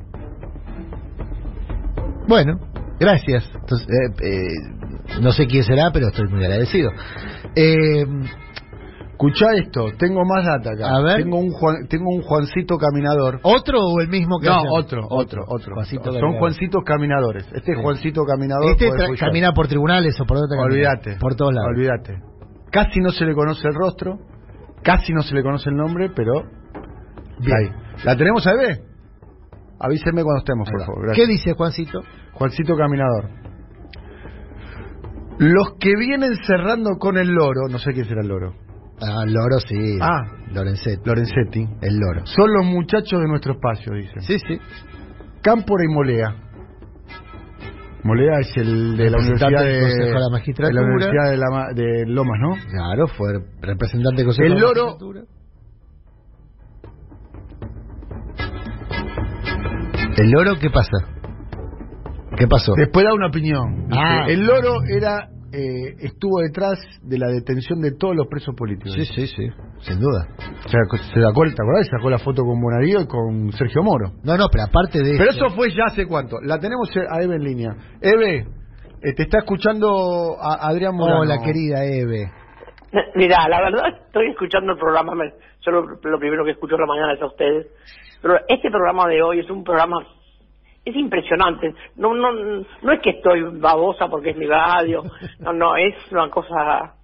Bueno, gracias. Entonces, eh, eh, no sé quién será, pero estoy muy agradecido. Eh, Escucha esto, tengo más data acá. A ver. Tengo un, Juan- tengo un Juancito caminador. ¿Otro o el mismo que No, otro, otro, otro. Juancito Son Caminador. Juancitos caminadores. Este es Sí. Juancito caminador. Este camina por tribunales o por dónde? Olvídate. Por todos lados. Olvídate. Casi no se le conoce el rostro, casi no se le conoce el nombre, pero Bien. ahí. ¿La tenemos a Eve? Avísenme cuando estemos, por favor. ¿Qué Gracias. dice Juancito? Juancito Caminador. Los que vienen cerrando con el loro, no sé quién será el loro. Ah, Loro sí. Ah. Lorenzetti. Lorenzetti. El Loro. Son los muchachos de nuestro espacio, dice. Sí, sí. Cámpora y Molea. Molea es el de la Universidad de, de la de Magistratura. la Universidad de, la Ma- de Lomas, ¿no? Claro, fue representante del Consejo El de la Magistratura. ¿El loro qué pasa? ¿Qué pasó? Después da una opinión. Ah. El loro era eh, estuvo detrás de la detención de todos los presos políticos. Sí, sí, sí, sin duda. O sea, se sacó, ¿te acordás? Sacó la foto con Bonadío y con Sergio Moro. No, no, pero aparte de Pero eso fue ya hace cuánto. La tenemos a Eve en línea. Eve, eh, te está escuchando a Adrián Morano. Hola, querida Eve. Mira, la verdad estoy escuchando el programa, me- yo lo, lo primero que escucho en la mañana es a ustedes, pero este programa de hoy es un programa, es impresionante, no no no es que estoy babosa porque es mi radio, no, no, es una cosa,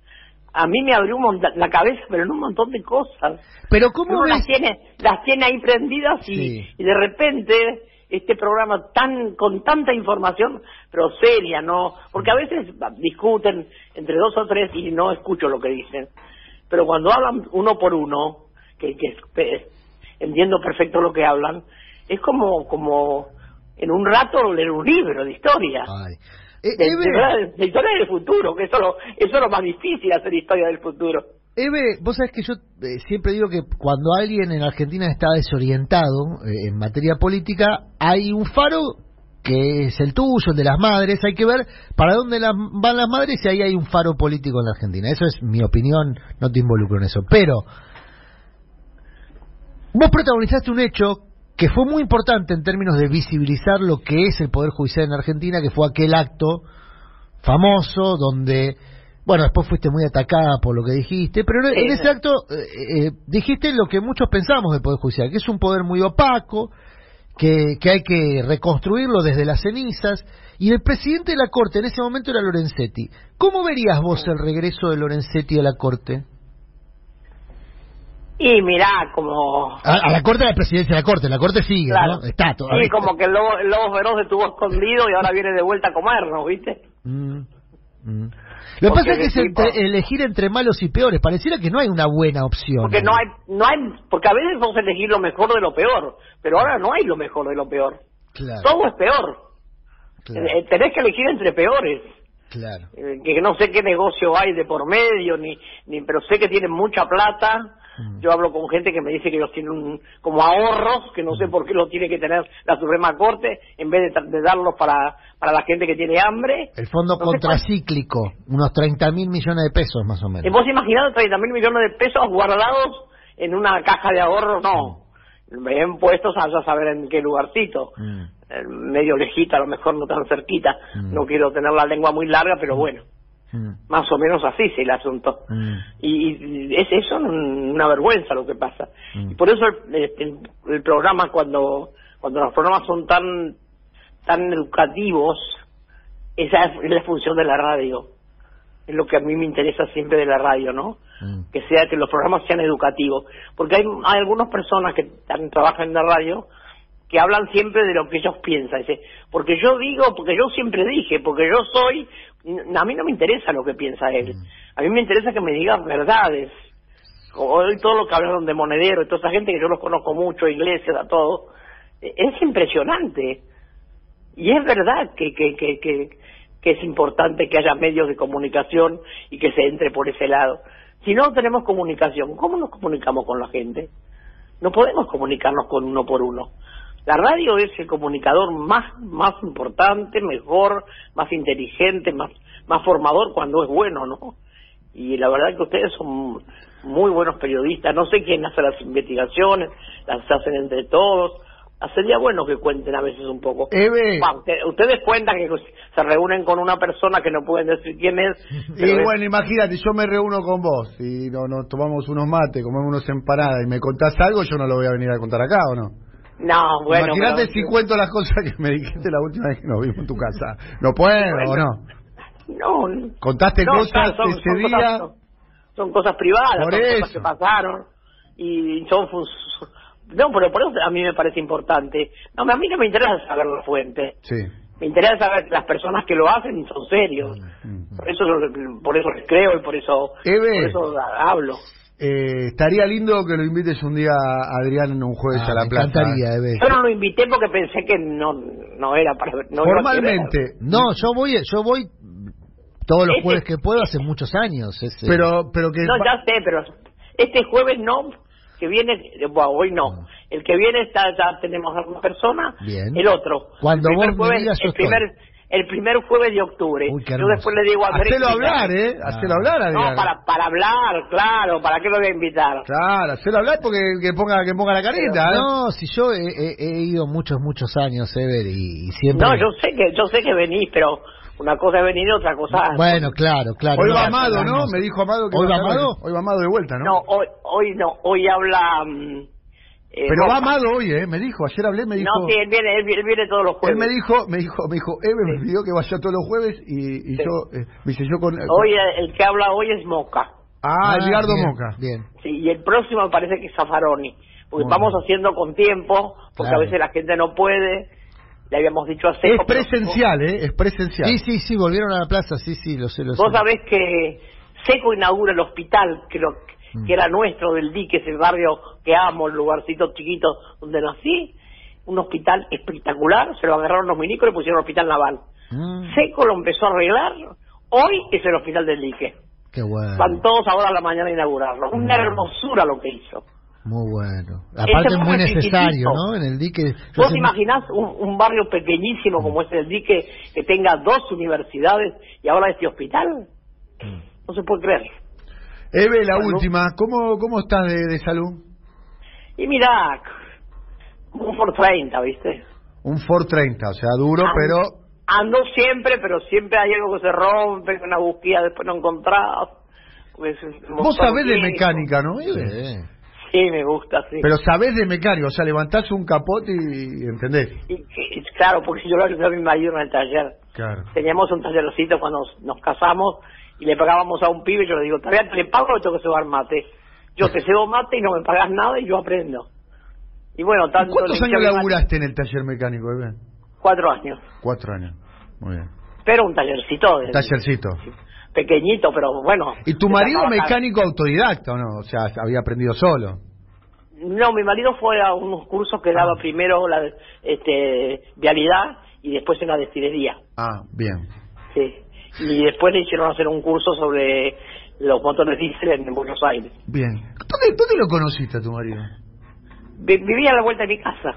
a mí me abrió un monta- la cabeza, pero en un montón de cosas. Pero ¿cómo Uno las tiene, las tiene ahí prendidas y, Sí. y de repente este programa tan con tanta información pero seria no porque a veces discuten entre dos o tres y no escucho lo que dicen. Pero cuando hablan uno por uno que, que entiendo perfecto lo que hablan es como como en un rato leer un libro de historia. Ay. Eh, Eve, de historia del futuro que eso es lo, eso es lo más difícil hacer historia del futuro Eve, vos sabés que yo eh, siempre digo que cuando alguien en Argentina está desorientado eh, en materia política, hay un faro que es el tuyo, el de las madres, hay que ver para dónde las- van las madres y ahí hay un faro político en la Argentina. Eso es mi opinión, no te involucro en eso. Pero vos protagonizaste un hecho que fue muy importante en términos de visibilizar lo que es el Poder Judicial en Argentina, que fue aquel acto famoso donde, bueno, después fuiste muy atacada por lo que dijiste, pero en, ese acto eh, eh, dijiste lo que muchos pensamos del Poder Judicial, que es un poder muy opaco, que, que hay que reconstruirlo desde las cenizas, y el presidente de la Corte en ese momento era Lorenzetti. ¿Cómo verías vos el regreso de Lorenzetti a la Corte? Y mirá como A, a la Corte de la Presidencia de la Corte, la Corte sigue, Claro. ¿no? Está todavía. Sí, como que el lobo, el lobo feroz estuvo escondido y ahora viene de vuelta a comernos, ¿viste? Mm, mm. Lo que pasa es que es entre- elegir entre malos y peores. Pareciera que no hay una buena opción. Porque no hay, no hay, porque a veces vos elegís lo mejor de lo peor, pero ahora no hay lo mejor de lo peor. Claro, Todo es peor. claro, Eh, tenés que elegir entre peores. claro. Eh, que no sé qué negocio hay de por medio, ni, ni pero sé que tienen mucha plata. Mm. Yo hablo con gente que me dice que ellos tienen un- como ahorros, que no Mm. sé por qué los tiene que tener la Suprema Corte, en vez de, darlos para, para la gente que tiene hambre. El fondo contracíclico, unos 30 mil millones de pesos más o menos. ¿Vos imaginás 30 mil millones de pesos guardados en una caja de ahorros? No. Bien puestos a ya saber en qué lugarcito. Mm. Eh, Medio lejita, a lo mejor no tan cerquita. Mm. No quiero tener la lengua muy larga, pero bueno. Mm, Más o menos así es el asunto. mm, Y, y es eso una vergüenza lo que pasa. Mm. Y por eso el, el- el programa, cuando, cuando los programas son tan, tan educativos, esa es la función de la radio. Es lo que a mí me interesa siempre de la radio, ¿no? que sea que los programas sean educativos porque hay, hay algunas personas que trabajan en la radio que hablan siempre de lo que ellos piensan dice porque yo digo porque yo siempre dije porque yo soy a mí no me interesa lo que piensa él a mí me interesa que me diga verdades hoy todo lo que hablaron de monedero y toda esa gente que yo los conozco mucho iglesias a todo eh, es impresionante y es verdad que, que, que es importante que haya medios de comunicación y que se entre por ese lado. Si no tenemos comunicación, ¿cómo nos comunicamos con la gente? No podemos comunicarnos con uno por uno. La radio es el comunicador más, más importante, mejor, más inteligente, más, más formador cuando es bueno, ¿no? Y la verdad que ustedes son muy buenos periodistas. No sé quién hace las investigaciones, las hacen entre todos. Sería bueno que cuenten a veces un poco. Usted- ustedes cuentan que se reúnen con una persona que no pueden decir quién es. Y es- bueno, imagínate, yo me reúno con vos y no, nos tomamos unos mates, comemos unos empanadas y me contás algo, yo no lo voy a venir a contar acá, ¿o no? No, bueno. imagínate pero- si cuento las cosas que me dijiste la última vez que nos vimos en tu casa. ¿No puedo Bueno. no? No. ¿Contaste no, cosas son, ese son día? Cosas, son cosas privadas, Por son eso. cosas que pasaron y son No, pero por eso a mí me parece importante. No, a mí no me interesa saber la fuente. Sí. Me interesa saber las personas que lo hacen son serios. Mm. Por eso, por eso les creo y por eso, Eve. por eso hablo. Eh, estaría lindo que lo invites un día a Adrián en un jueves Ah, a la me plaza. encantaría, Eve. Yo no lo invité porque pensé que no, no era para no Formalmente. No, yo voy, yo voy todos los Este- jueves que puedo hace muchos años. es, eh, pero, pero que. No, ya sé, pero este jueves no, que viene, eh, bueno, hoy no. El que viene está, ya tenemos a una persona. Bien. El otro. Cuando el vos me jueves, digas, yo el primer, el primer jueves de octubre. Uy, qué Yo después le digo a. Hacelo hablar, ¿eh? Hacelo Ah. hablar, Adrián. No, para, para hablar, claro. ¿Para qué lo voy a invitar? Claro, hacelo hablar porque que ponga, que ponga la carita, ¿eh? No, si yo he, he- he ido muchos, muchos años, Ever, y, y siempre... No, yo sé que yo sé que venís, pero una cosa es venir y otra cosa. Bueno, claro, claro. Hoy no, va Amado, ¿no? Me dijo Amado que ¿Hoy va Amado? Hoy va Amado de vuelta, ¿no? No, hoy, hoy no. Hoy habla. mm, eh, Pero va. Amado hoy, ¿eh? Me dijo, ayer hablé, me dijo... No, sí, él viene, él, viene- él viene todos los Él jueves. me dijo, me dijo, me dijo, Eve me pidió que vaya todos los jueves y, y Sí. yo, eh, me dice yo con... Hoy eh, el que habla hoy es Moca. Ah, Edgardo bien, Moca. Bien. Sí, y el próximo me parece que es Zaffaroni. Porque Muy vamos haciendo con tiempo, porque Claro. a veces la gente no puede. Le habíamos dicho a Es presencial, ¿eh? Es presencial. Sí, sí, sí, volvieron a la plaza, sí, sí, lo sé, lo sé. Vos sabés que Seco inaugura el hospital, que, lo- Mm. que era nuestro del dique, ese barrio que amo, el lugarcito chiquito donde nací. Un hospital espectacular, se lo agarraron los minicos y le pusieron hospital naval. Mm, Seco lo empezó a arreglar, hoy es el hospital del dique. qué bueno, Van todos ahora a la mañana a inaugurarlo. Una hermosura lo que hizo. muy bueno. Aparte Ese es muy necesario. ¿no? En el dique... yo ¿Vos te imaginás un, un barrio pequeñísimo como es el dique que tenga dos universidades y ahora este hospital? No se puede creer. Eve, la Salud. última, ¿cómo, cómo estás de, de salud? Y mirá, un por 30, ¿viste? Un Ford 30, o sea, duro, Ando- pero... Ando siempre, pero siempre hay algo que se rompe, una búsqueda después no encontrás. Vos sabés de mecánica, ¿no, Eve? Sí. Sí, me gusta, sí. Pero sabés de mecánica, o sea, levantás un capote y, y entendés. Y, y- claro, porque yo lo ayudé a mi marido en el taller. Claro. Teníamos un tallercito cuando nos, nos casamos y le pagábamos a un pibe yo le digo, todavía te le pago o tengo que cebar mate. Yo te cebo mate y no me pagas nada y yo aprendo. Y bueno, tanto... ¿Cuántos años laburaste en el taller mecánico, Eve? Cuatro años. Cuatro años. Muy bien. Pero un tallercito. de- Tallercito. Pequeñito, pero bueno. ¿Y tu marido mecánico autodidacta o no? O sea, había aprendido solo. No, mi marido fue a unos cursos que daba primero la este, vialidad y después en la destilería. Ah, bien. Sí. Y después le hicieron hacer un curso sobre los motores diésel en Buenos Aires. Bien. ¿Dónde, dónde lo conociste a tu marido? Vi- Vivía a la vuelta de mi casa.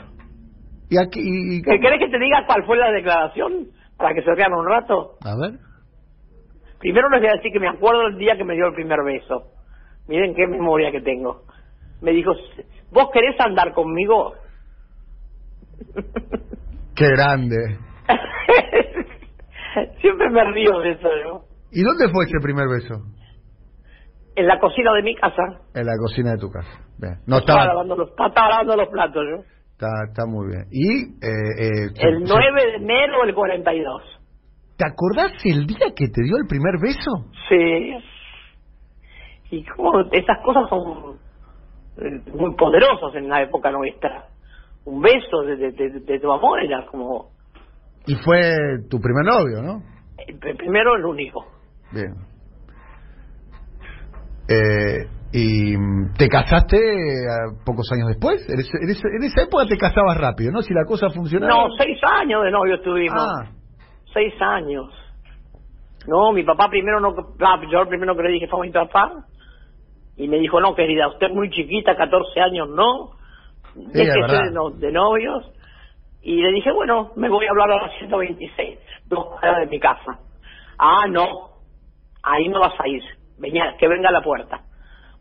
¿Y aquí? y- y- ¿Qué- ¿Querés que te diga cuál fue la declaración? Para que se vean un rato. A ver. Primero les voy a decir que me acuerdo el día que me dio el primer beso. Miren qué memoria que tengo. Me dijo, ¿vos querés andar conmigo? Qué grande. Siempre me río de eso, ¿no? ¿Y dónde fue ese primer beso? En la cocina de mi casa. En la cocina de tu casa. Bien. No estaba, estaba... lavando los, estaba lavando los platos, ¿no? Está, está muy bien. ¿Y? Eh, eh, El se- 9 de enero del 42. ¿Te acordás el día que te dio el primer beso? Sí. Y como esas cosas son eh, muy poderosas en la época nuestra. Un beso de, de, de- de tu amor era como Y fue tu primer novio, ¿no? el pr- primero el único. Bien. Eh, ¿Y mm, te casaste eh, pocos años después? En, ese- esa época te casabas rápido, ¿no? Si la cosa funcionaba. No, seis años de novio estuvimos. Ah, Seis años. No, mi papá primero no... ah, yo primero que le dije fue a mi papá. Y me dijo, no, querida, usted es muy chiquita, 14 años, no. Déjese verdad. de, no- de novios. Y le dije, bueno, me voy a hablar a la 126, dos cuadras de mi casa. Ah, no, ahí no vas a ir. Venía, que venga a la puerta.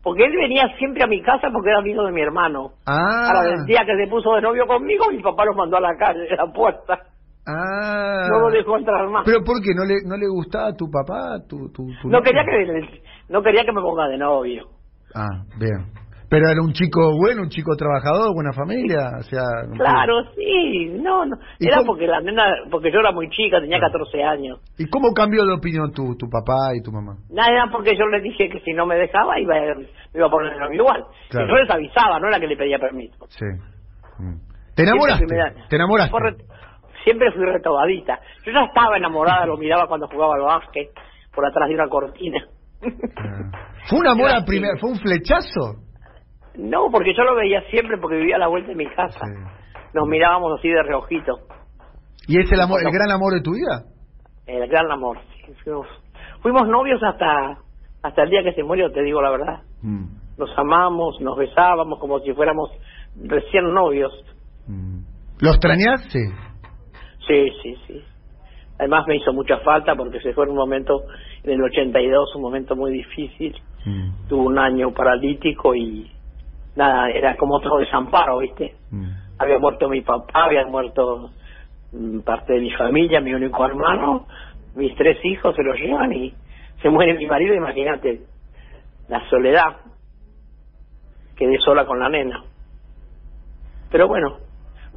Porque él venía siempre a mi casa porque era amigo de mi hermano. ah, Ahora, el día que se puso de novio conmigo, mi papá lo mandó a la calle, a la puerta. ah. No lo dejó entrar más. ¿Pero por qué? ¿No le, no le gustaba a tu papá? Tu, tu, tu No novio? quería que no quería que me ponga de novio. Ah, bien. Pero era un chico bueno, un chico trabajador, buena familia, o sea... no Claro, sí, no, no. ¿Y Era cómo- porque la nena, porque yo era muy chica, tenía 14 años. ¿Y cómo cambió de opinión tu, tu papá y tu mamá? Nada, era porque yo le dije que si no me dejaba iba a, me iba a poner el novio igual. Claro. Y yo les avisaba, no era que le pedía permiso. Sí. Mm. ¿Te enamoraste? Me ¿Te enamoraste? Siempre fui retobadita. Yo ya estaba enamorada, lo miraba cuando jugaba al básquet, por atrás de una cortina. Ah. ¿Fue un amor a primer, fue un flechazo? No, porque yo lo veía siempre porque vivía a la vuelta de mi casa. Sí. Nos mirábamos así de reojito. ¿Y es el amor, el gran amor de tu vida? El gran amor. sí. Fuimos, fuimos novios hasta hasta el día que se murió, te digo la verdad. Mm. Nos amamos, nos besábamos como si fuéramos recién novios. Mm. ¿Lo extrañás? Sí. Sí, sí, sí. Además me hizo mucha falta porque se fue en un momento, en el 82, un momento muy difícil. Mm. Tuvo un año paralítico y nada, era como otro desamparo, ¿viste? Mm. Había muerto mi papá, había muerto mm, parte de mi familia, mi único hermano, mis tres hijos se los llevan y se muere mi marido, imagínate, la soledad. Quedé sola con la nena. Pero bueno,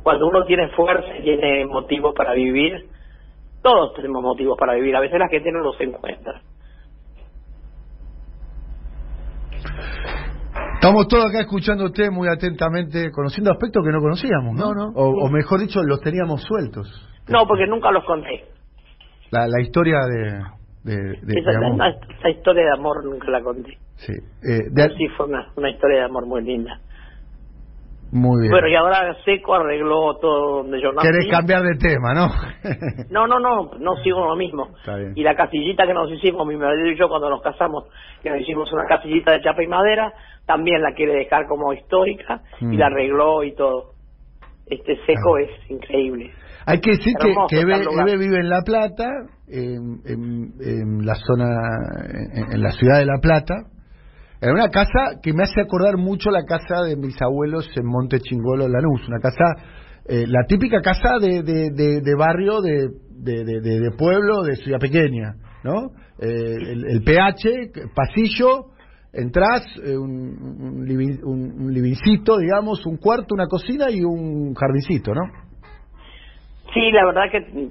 cuando uno tiene fuerza y tiene motivos para vivir, todos tenemos motivos para vivir. A veces la gente no los encuentra. Estamos todos acá escuchándote muy atentamente, conociendo aspectos que no conocíamos, ¿no? No, no. O, o mejor dicho, los teníamos sueltos. No, porque nunca los conté. La, la historia de, de, de- Esa, de amor. esa- esa historia de amor nunca la conté. Sí. Eh, de- Sí, fue una, una historia de amor muy linda. Muy bien. Bueno, y ahora Seco arregló todo donde yo nací. Querés cambiar de tema, ¿no? No, no, no, no sigo lo mismo. Está bien. Y la casillita que nos hicimos, mi marido y yo cuando nos casamos, que nos hicimos una casillita de chapa y madera, también la quiere dejar como histórica Mm. y la arregló y todo. Este Seco Ah. es increíble. Hay que decir que, que Eve. Eve vive en La Plata, en, en- en la zona, en, en la ciudad de La Plata, en una casa que me hace acordar mucho la casa de mis abuelos en Monte Chingolo, Lanús, una casa, eh, la típica casa de, de, de- de barrio, de, de, de- de- de pueblo, de ciudad pequeña, ¿no? Eh, el, el PH, pasillo, entras, eh, un, un, living- un- un livincito, digamos, un cuarto, una cocina y un jardincito, ¿no? Sí, la verdad que...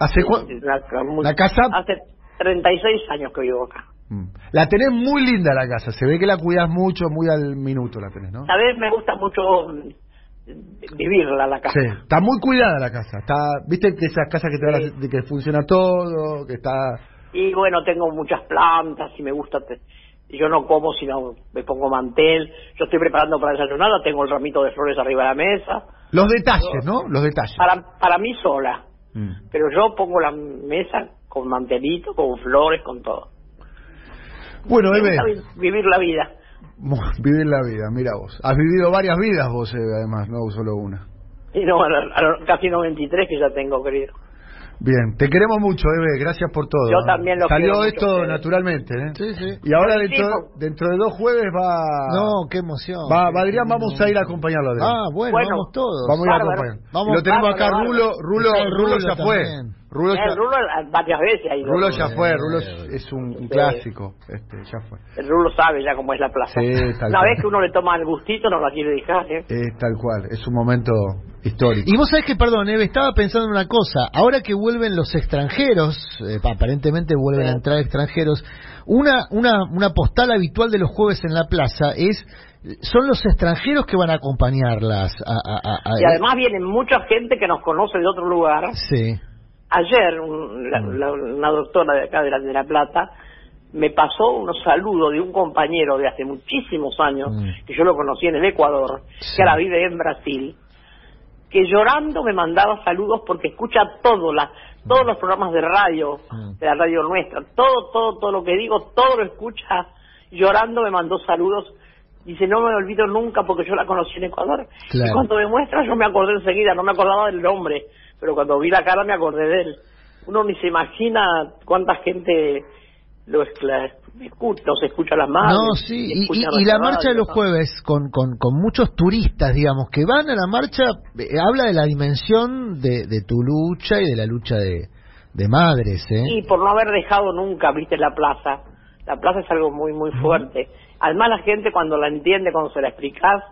¿Hace la, muy- la casa- Hace 36 años que vivo acá. Mm. La tenés muy linda la casa, se ve que la cuidas mucho, muy al minuto la tenés, ¿no? Sabes, me gusta mucho mm, vivirla la casa. Sí, está muy cuidada la casa, está, viste que esas casas que te las- de que funciona todo, que está... Y bueno, tengo muchas plantas y me gusta. te- yo no como, sino me pongo mantel. Yo estoy preparando para desayunar, tengo el ramito de flores arriba de la mesa. Los detalles, ¿no? Los detalles. Para, para mí sola. Mm. Pero yo pongo la mesa con mantelito, con flores, con todo. Bueno, Eve, vivir la vida. vivir la vida, mira vos. Has vivido varias vidas vos, Eve, además, no solo una. Y no, a, a casi 93 que ya tengo, querido. Bien, te queremos mucho, Eve, gracias por todo. Yo ¿eh? también lo Salió quiero esto naturalmente, ¿eh? Sí, sí. Y ahora dentro, dentro de dos jueves va... No, qué emoción. Va, va Adrián, vamos a ir a acompañarlo, Adrián. Ah, bueno, Bueno, vamos todos. Vamos a ir a Bárbaro. acompañar. Vamos, Y lo tenemos acá, bárbaro, Rulo, Rulo Rulo ya fue. Rulo Eh, ya, el Rulo eh, varias veces. Rulo ya fue, Eh, Rulo es, un, un Sí. clásico, este, ya fue. El Rulo sabe ya cómo es la plaza. Sí, tal Una cual. vez que uno le toma el gustito, no la quiere dejar, ¿eh? Es tal cual, es un momento histórico. Y vos sabés que, perdón, Eve, estaba pensando en una cosa. Ahora que vuelven los extranjeros, eh, aparentemente vuelven a entrar extranjeros, una, una, una postal habitual de los jueves en la plaza es, son los extranjeros que van a acompañarlas. A, a- a- a- Y además viene mucha gente que nos conoce de otro lugar. Sí. Ayer un- la- Mm. la- una doctora de acá de la, de la Plata me pasó unos saludos de un compañero de hace muchísimos años, Mm. que yo lo conocí en el Ecuador, Sí. que ahora vive en Brasil, que llorando me mandaba saludos porque escucha todo, la, todos los programas de radio, Mm. de la radio nuestra, todo, todo, todo lo que digo, todo lo escucha, llorando me mandó saludos. Dice, no me olvido nunca porque yo la conocí en Ecuador. Claro. Y cuando me muestra yo me acordé enseguida, no me acordaba del nombre, pero cuando vi la cara me acordé de él. Uno ni se imagina cuánta gente lo escla- escucha, nos escucha las manos. No, sí, y, y- y la marcha de los jueves con, con, con muchos turistas, digamos, que van a la marcha, eh, habla de la dimensión de, de tu lucha y de la lucha de, de madres, ¿eh? Y por no haber dejado nunca, viste, la plaza, La plaza es algo muy, muy fuerte. Además la gente cuando la entiende, cuando se la explicas,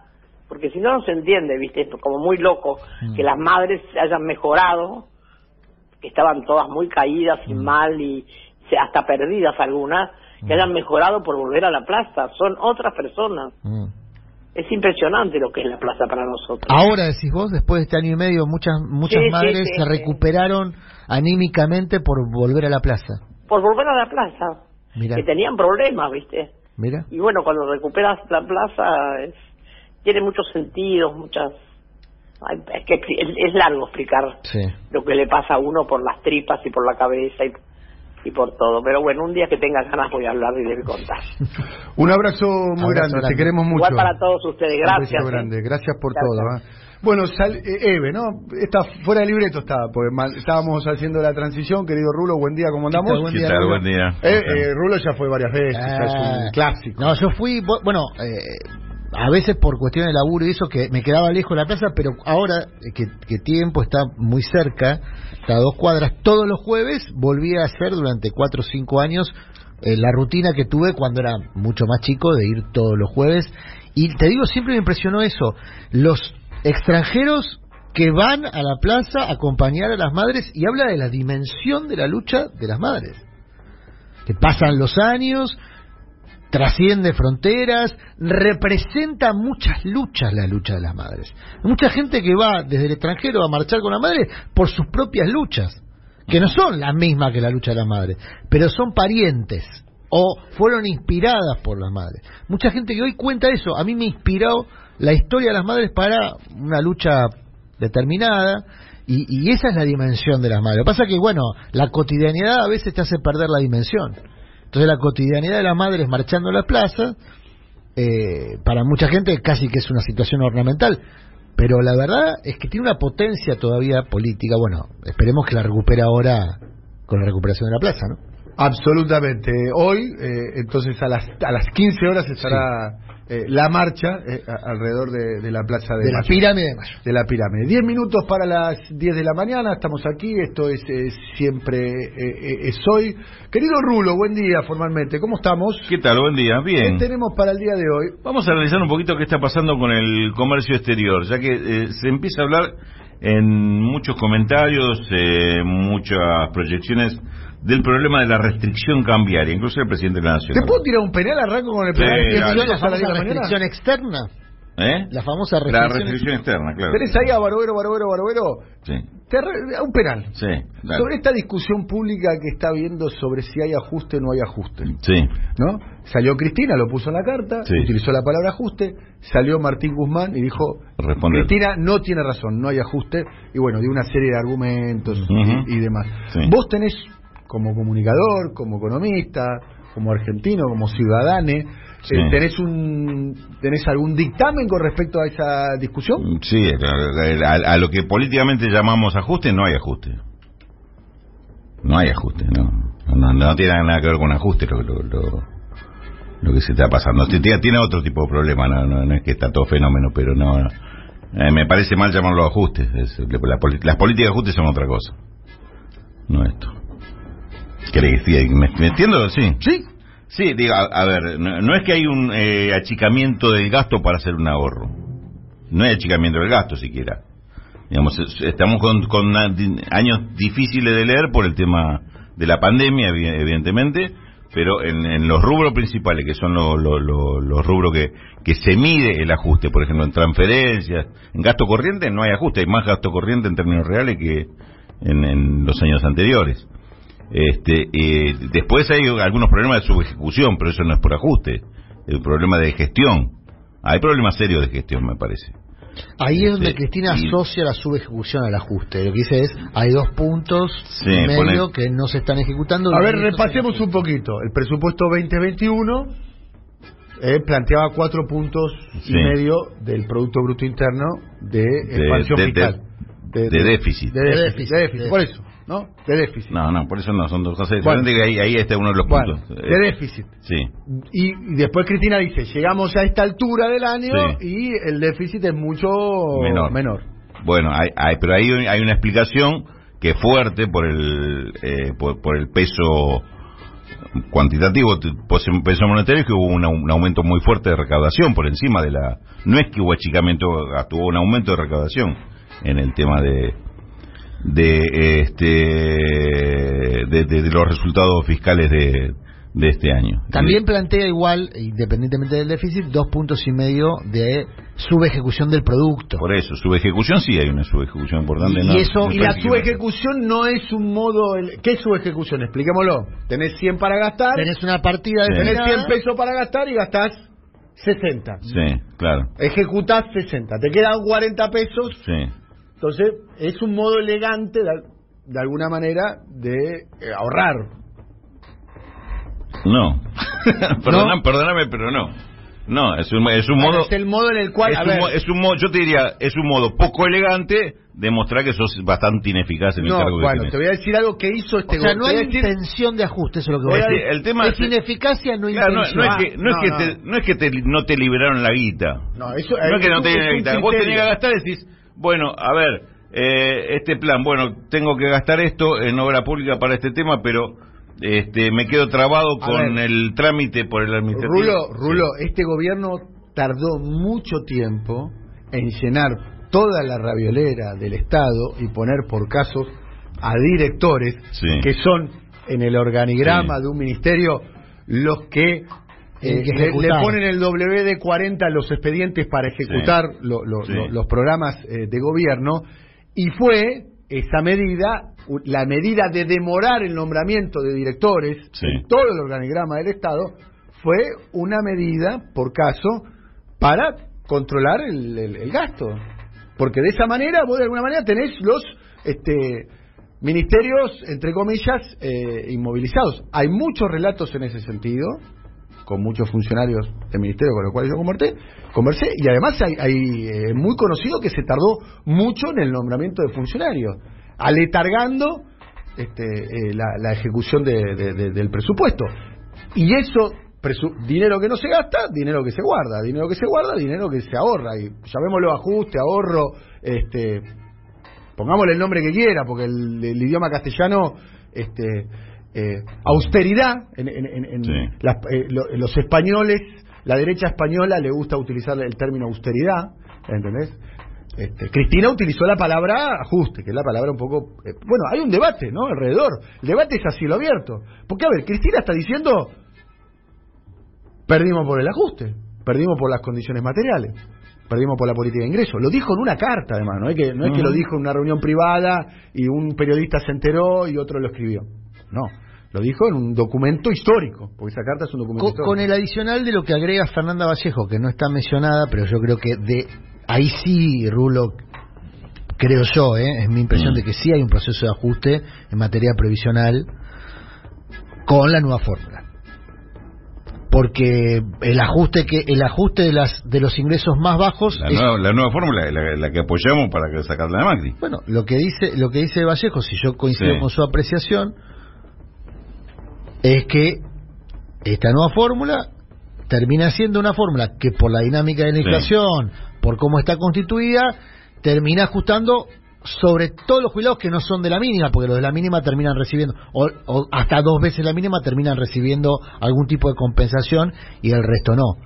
porque si no, no se entiende, ¿viste? Como muy loco que las madres se hayan mejorado, que estaban todas muy caídas y mal y hasta perdidas algunas, que hayan mejorado por volver a la plaza. Son otras personas. Mm. Es impresionante lo que es la plaza para nosotros. Ahora decís vos, después de este año y medio, muchas muchas Sí, madres sí, se recuperaron anímicamente por volver a la plaza. Por volver a la plaza. Que tenían problemas, ¿viste? Mira. Y bueno, cuando recuperas la plaza, es- tiene muchos sentidos, muchas... ay, es que es, es largo explicar Sí. lo que le pasa a uno por las tripas y por la cabeza y, y por todo. Pero bueno, un día que tenga ganas voy a hablar y le voy a contar. Un abrazo muy Abrazo grande, grande. te queremos mucho. Igual para todos ustedes, Un gracias. besito ¿eh? grande, gracias por todo. ¿eh? Bueno, sal, eh, Eve, ¿no? Está fuera de libreto estaba, porque mal- estábamos haciendo la transición, querido Rulo, buen día, ¿cómo andamos? Buen ¿Qué día, tal? Rulo. Buen día. Eh, eh, Rulo ya fue varias veces, ya es Ah, un clásico. No, yo fui, bu- bueno, eh, a veces por cuestiones de laburo y eso, que me quedaba lejos de la plaza, pero ahora que, que tiempo está muy cerca, está a dos cuadras, todos los jueves volví a hacer durante cuatro o cinco años eh, la rutina que tuve cuando era mucho más chico de ir todos los jueves. Y te digo, siempre me impresionó eso, los extranjeros que van a la plaza a acompañar a las madres y habla de la dimensión de la lucha de las madres que pasan los años, trasciende fronteras, representa muchas luchas la lucha de las madres. Mucha gente que va desde el extranjero a marchar con la madre por sus propias luchas, que no son las mismas que la lucha de las madres, pero son parientes o fueron inspiradas por las madres. Mucha gente que hoy cuenta eso, a mí me inspiró la historia de las madres para una lucha determinada y, y esa es la dimensión de las madres. Lo que pasa es que, bueno, la cotidianidad a veces te hace perder la dimensión. Entonces la cotidianidad de las madres marchando a la plaza, eh, para mucha gente casi que es una situación ornamental, pero la verdad es que tiene una potencia todavía política. Bueno, esperemos que la recupere ahora con la recuperación de la plaza, ¿no? Absolutamente. Hoy, eh, entonces a las, a las 15 horas estará eh, la marcha eh, a- alrededor de, de la Plaza de, De la pirámide de Mayo. de la pirámide. Diez minutos para las 10 de la mañana, estamos aquí, esto es eh, siempre eh, es hoy. Querido Rulo, buen día formalmente, ¿cómo estamos? ¿Qué tal? Buen día. Bien. ¿Qué tenemos para el día de hoy? Vamos a analizar un poquito qué está pasando con el comercio exterior, ya que eh, se empieza a hablar en muchos comentarios, eh, muchas proyecciones del problema de la restricción cambiaria, incluso el presidente de la Nación. ¿Te puedo tirar un penal? Arranco con el Sí, penal. Minutos la a las 10 de famosa la mañana. restricción externa. ¿Eh? La famosa La restricción, restricción externa, claro. ¿Tenés ahí a Barovero, Barovero, Barovero? Sí, Te arre- un penal. sí, dale. Sobre esta discusión pública que está habiendo sobre si hay ajuste o no hay ajuste. Sí, ¿no? Salió Cristina, lo puso en la carta, Sí. utilizó la palabra ajuste, salió Martín Guzmán y dijo, Responder. Cristina no tiene razón, no hay ajuste, y bueno, dio una serie de argumentos y- y, demás. Sí. Vos tenés, como comunicador, como economista, como argentino, como ciudadane, Sí. eh, ¿tenés, un, ¿tenés algún dictamen con respecto a esa discusión? sí, claro, a, a lo que políticamente llamamos ajuste, no hay ajuste. No hay ajuste, no. No, no tiene nada que ver con ajuste lo, lo, lo, lo que se está pasando. Tiene, tiene otro tipo de problema, no, no, no es que está todo fenómeno, pero no. no. Eh, me parece mal llamarlo ajustes. Es- la las políticas de ajuste son otra cosa. No esto. ¿Crees? Sí, ¿Me, me entiendo? Sí. Sí. Sí, digo, a, a ver, no, no es que hay un eh, achicamiento del gasto para hacer un ahorro. No hay achicamiento del gasto siquiera. Digamos, es- estamos con, con una- años difíciles de leer por el tema de la pandemia, evi- evidentemente, pero en, en los rubros principales, que son lo- lo- lo- los rubros que, que se mide el ajuste, por ejemplo, en transferencias, en gasto corriente no hay ajuste, hay más gasto corriente en términos reales que en, en los años anteriores. Este, eh, después hay algunos problemas de subejecución, pero eso no es por ajuste, es un problema de gestión. Hay problemas serios de gestión, me parece. Ahí es donde Sí. Cristina Y- asocia la subejecución al ajuste. Lo que dice es, hay dos puntos Sí, y medio pone- que no se están ejecutando. A ver, repasemos un poquito. El presupuesto 2021 eh, planteaba cuatro puntos Sí. y medio del Producto Bruto Interno de expansión de- fiscal. de déficit. De De déficit, déficit, de déficit, de por eso, ¿no? De déficit. No, no, por eso no, son dos cosas Bueno. diferentes, ahí, ahí está uno de los Bueno, puntos. de déficit. Sí, Y, y después Cristina dice, llegamos a esta altura del año Sí. y el déficit es mucho Menor. bueno, hay, hay- pero ahí hay una explicación que es fuerte por el, eh, por, por el peso cuantitativo, en peso monetario, es que hubo una- un aumento muy fuerte de recaudación por encima de la... No es que hubo achicamiento, hubo un aumento de recaudación en el tema de de este de, de- de los resultados fiscales de, de este año. También plantea igual, independientemente del déficit, dos puntos y medio de subejecución del producto. Por eso, subejecución sí hay una subejecución importante. Y no, eso- Y la subejecución no es un modo... el- ¿Qué es subejecución? Expliquémoslo. Tenés 100 para gastar, Tenés una partida Sí. tenés determinada, 100 pesos para gastar y gastás 60. Sí, claro. Ejecutás 60. Te quedan 40 pesos. Sí. Entonces, es un modo elegante, de, al- de alguna manera, de eh, ahorrar. No. Perdona- Perdóname, pero no. No, es un, es un modo... es el modo en el cual... es, a un, ver, es un modo, yo te diría, es un modo poco elegante de mostrar que sos bastante ineficaz en el no, cargo que bueno, tenés. te voy a decir algo que hizo este O sea, no hay decir- intención de ajuste, eso es lo que Voy voy a a decir. decir, el tema es es- ineficacia, no Claro, no, intención. no es que, no es No, que, no. te, no es que te- no te liberaron la guita. No, eso No es que no un- te dieron la guita. Vos tenías que gastar y decís, bueno, a ver, eh, este plan, bueno, tengo que gastar esto en obra pública para este tema, pero este me quedo trabado A con ver. el trámite por el administrativo. Rulo, Rulo, este gobierno tardó mucho tiempo en llenar toda la raviolera del Estado y poner por casos a directores Sí. que son en el organigrama Sí. de un ministerio los que, eh, que le, ponen el WD-40 a los expedientes para ejecutar lo- lo- Sí. lo- los programas eh, de gobierno y fue esa medida, la medida de demorar el nombramiento de directores Sí. en todo el organigrama del Estado, fue una medida, por caso, para controlar el, el- el gasto. Porque de esa manera, vos de alguna manera tenés los este, ministerios, entre comillas, eh, inmovilizados. Hay muchos relatos en ese sentido, con muchos funcionarios del ministerio con los cuales yo conversé, conversé y además hay, hay, eh, muy conocido que se tardó mucho en el nombramiento de funcionarios, aletargando este, eh, la, ejecución de- de- de- del presupuesto. Y eso, dinero que no se gasta, dinero que se guarda, dinero que se guarda, dinero que se ahorra. Y llamémoslo ajuste, ahorro, este, pongámosle el nombre que quiera, porque el, el idioma castellano, este, eh, austeridad, en, en- en- en Sí. las- eh, lo- los españoles, la derecha española le gusta utilizar el término austeridad, ¿entendés? Este, Cristina utilizó la palabra ajuste, que es la palabra un poco... eh, bueno, hay un debate, ¿no? Alrededor. El debate es a cielo abierto. Porque, a ver, Cristina está diciendo, perdimos por el ajuste, perdimos por las condiciones materiales, perdimos por la política de ingresos. Lo dijo en una carta, además, no es que, no es que lo dijo en una reunión privada y un periodista se enteró y otro lo escribió. No, lo dijo en un documento histórico, porque esa carta es un documento Con, histórico. con el adicional de lo que agrega Fernanda Vallejo, que no está mencionada, pero yo creo que de ahí sí, Rulo, creo yo, ¿eh? es mi impresión Mm. de que sí hay un proceso de ajuste en materia previsional con la nueva fórmula. Porque el ajuste que el ajuste de las de los ingresos más bajos La, es- nueva, la nueva fórmula, la, la que apoyamos para que sacarla de Macri. bueno, lo que dice lo que dice Vallejo, si yo coincido Sí. con su apreciación, es que esta nueva fórmula termina siendo una fórmula que por la dinámica de la Sí. inflación, por cómo está constituida, termina ajustando sobre todos los jubilados que no son de la mínima, porque los de la mínima terminan recibiendo, o, o hasta dos veces la mínima terminan recibiendo algún tipo de compensación y el resto no.